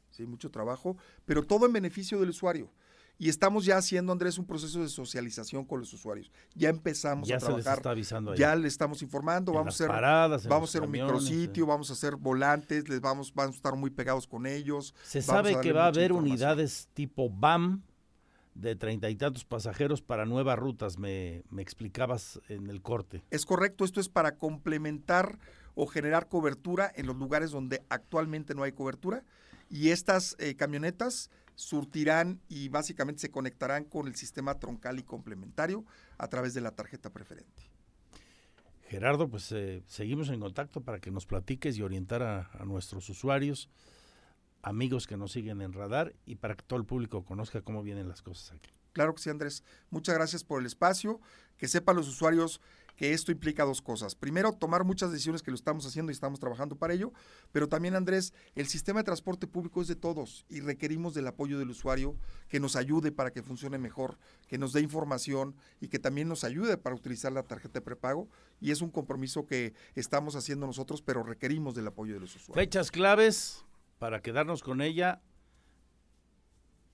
sí, mucho trabajo, pero todo en beneficio del usuario. Y estamos ya haciendo, Andrés, un proceso de socialización con los usuarios. Ya empezamos a trabajar.
Ya está avisando
Ya le estamos informando. vamos a hacer, vamos a hacer un micrositio, vamos a hacer volantes, les vamos, vamos a estar muy pegados con ellos.
Se sabe que va a haber unidades tipo BAM de treinta y tantos pasajeros para nuevas rutas, me, me explicabas en el corte.
Es correcto, esto es para complementar o generar cobertura en los lugares donde actualmente no hay cobertura. Y estas eh, camionetas surtirán y básicamente se conectarán con el sistema troncal y complementario a través de la tarjeta preferente.
Gerardo, pues eh, seguimos en contacto para que nos platiques y orientar a, a, nuestros usuarios, amigos que nos siguen en radar y para que todo el público conozca cómo vienen las cosas aquí.
Claro que sí, Andrés. Muchas gracias por el espacio. Que sepan los usuarios que esto implica dos cosas. Primero, tomar muchas decisiones que lo estamos haciendo y estamos trabajando para ello, pero también, Andrés, el sistema de transporte público es de todos y requerimos del apoyo del usuario que nos ayude para que funcione mejor, que nos dé información y que también nos ayude para utilizar la tarjeta de prepago. Y es un compromiso que estamos haciendo nosotros, pero requerimos del apoyo de los usuarios.
Fechas claves para quedarnos con ella,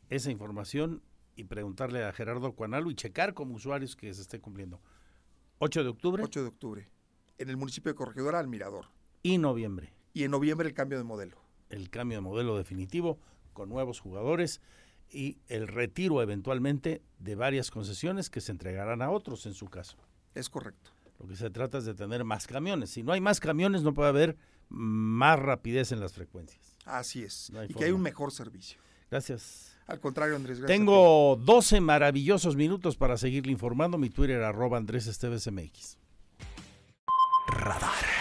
esa información y preguntarle a Gerardo Cuanalo y checar como usuarios que se esté cumpliendo. 8 de octubre.
8 de octubre. En el municipio de Corregidora, al Mirador.
Y noviembre.
Y en noviembre el cambio de modelo.
El cambio de modelo definitivo con nuevos jugadores y el retiro eventualmente de varias concesiones que se entregarán a otros en su caso.
Es correcto.
Lo que se trata es de tener más camiones. Si no hay más camiones, no puede haber más rapidez en las frecuencias.
Así es. y que hay un mejor servicio.
Gracias.
Al contrario, Andrés. Gracias
Tengo 12 maravillosos minutos para seguirle informando. Mi Twitter, arroba Andrés Esteves MX.
Radar.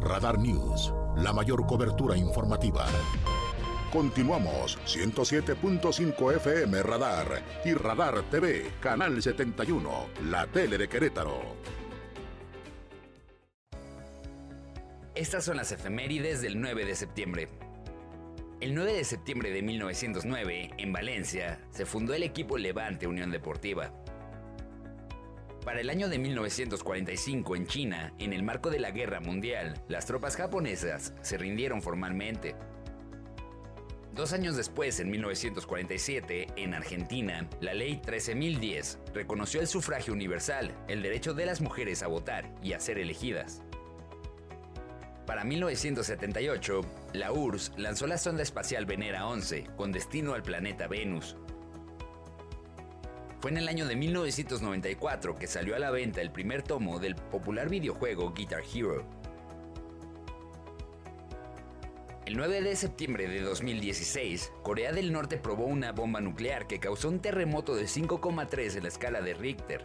Radar News, la mayor cobertura informativa. Continuamos 107.5 FM Radar y Radar TV, Canal 71, la tele de Querétaro.
Estas son las efemérides del 9 de septiembre. El 9 de septiembre de 1909, en Valencia, se fundó el equipo Levante Unión Deportiva. Para el año de 1945 en China, en el marco de la Guerra Mundial, las tropas japonesas se rindieron formalmente. Dos años después, en 1947, en Argentina, la Ley 13.010 reconoció el sufragio universal, el derecho de las mujeres a votar y a ser elegidas. Para 1978, la URSS lanzó la sonda espacial Venera 11 con destino al planeta Venus. Fue en el año de 1994 que salió a la venta el primer tomo del popular videojuego Guitar Hero. El 9 de septiembre de 2016, Corea del Norte probó una bomba nuclear que causó un terremoto de 5,3 en la escala de Richter,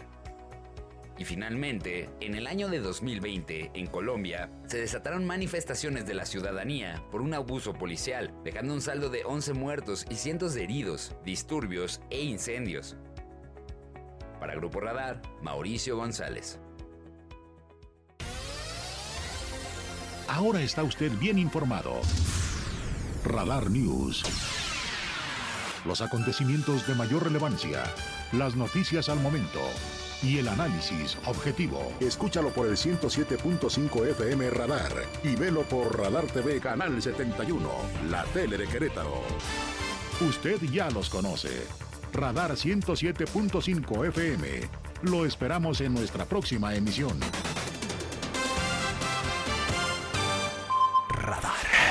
y finalmente, en el año de 2020, en Colombia, se desataron manifestaciones de la ciudadanía por un abuso policial, dejando un saldo de 11 muertos y cientos de heridos, disturbios e incendios. Para Grupo Radar, Mauricio González.
Ahora está usted bien informado. Radar News. Los acontecimientos de mayor relevancia. Las noticias al momento y el análisis objetivo. Escúchalo por el 107.5 FM Radar y velo por Radar TV Canal 71, la tele de Querétaro. Usted ya los conoce. Radar 107.5 FM. Lo esperamos en nuestra próxima emisión. Radar.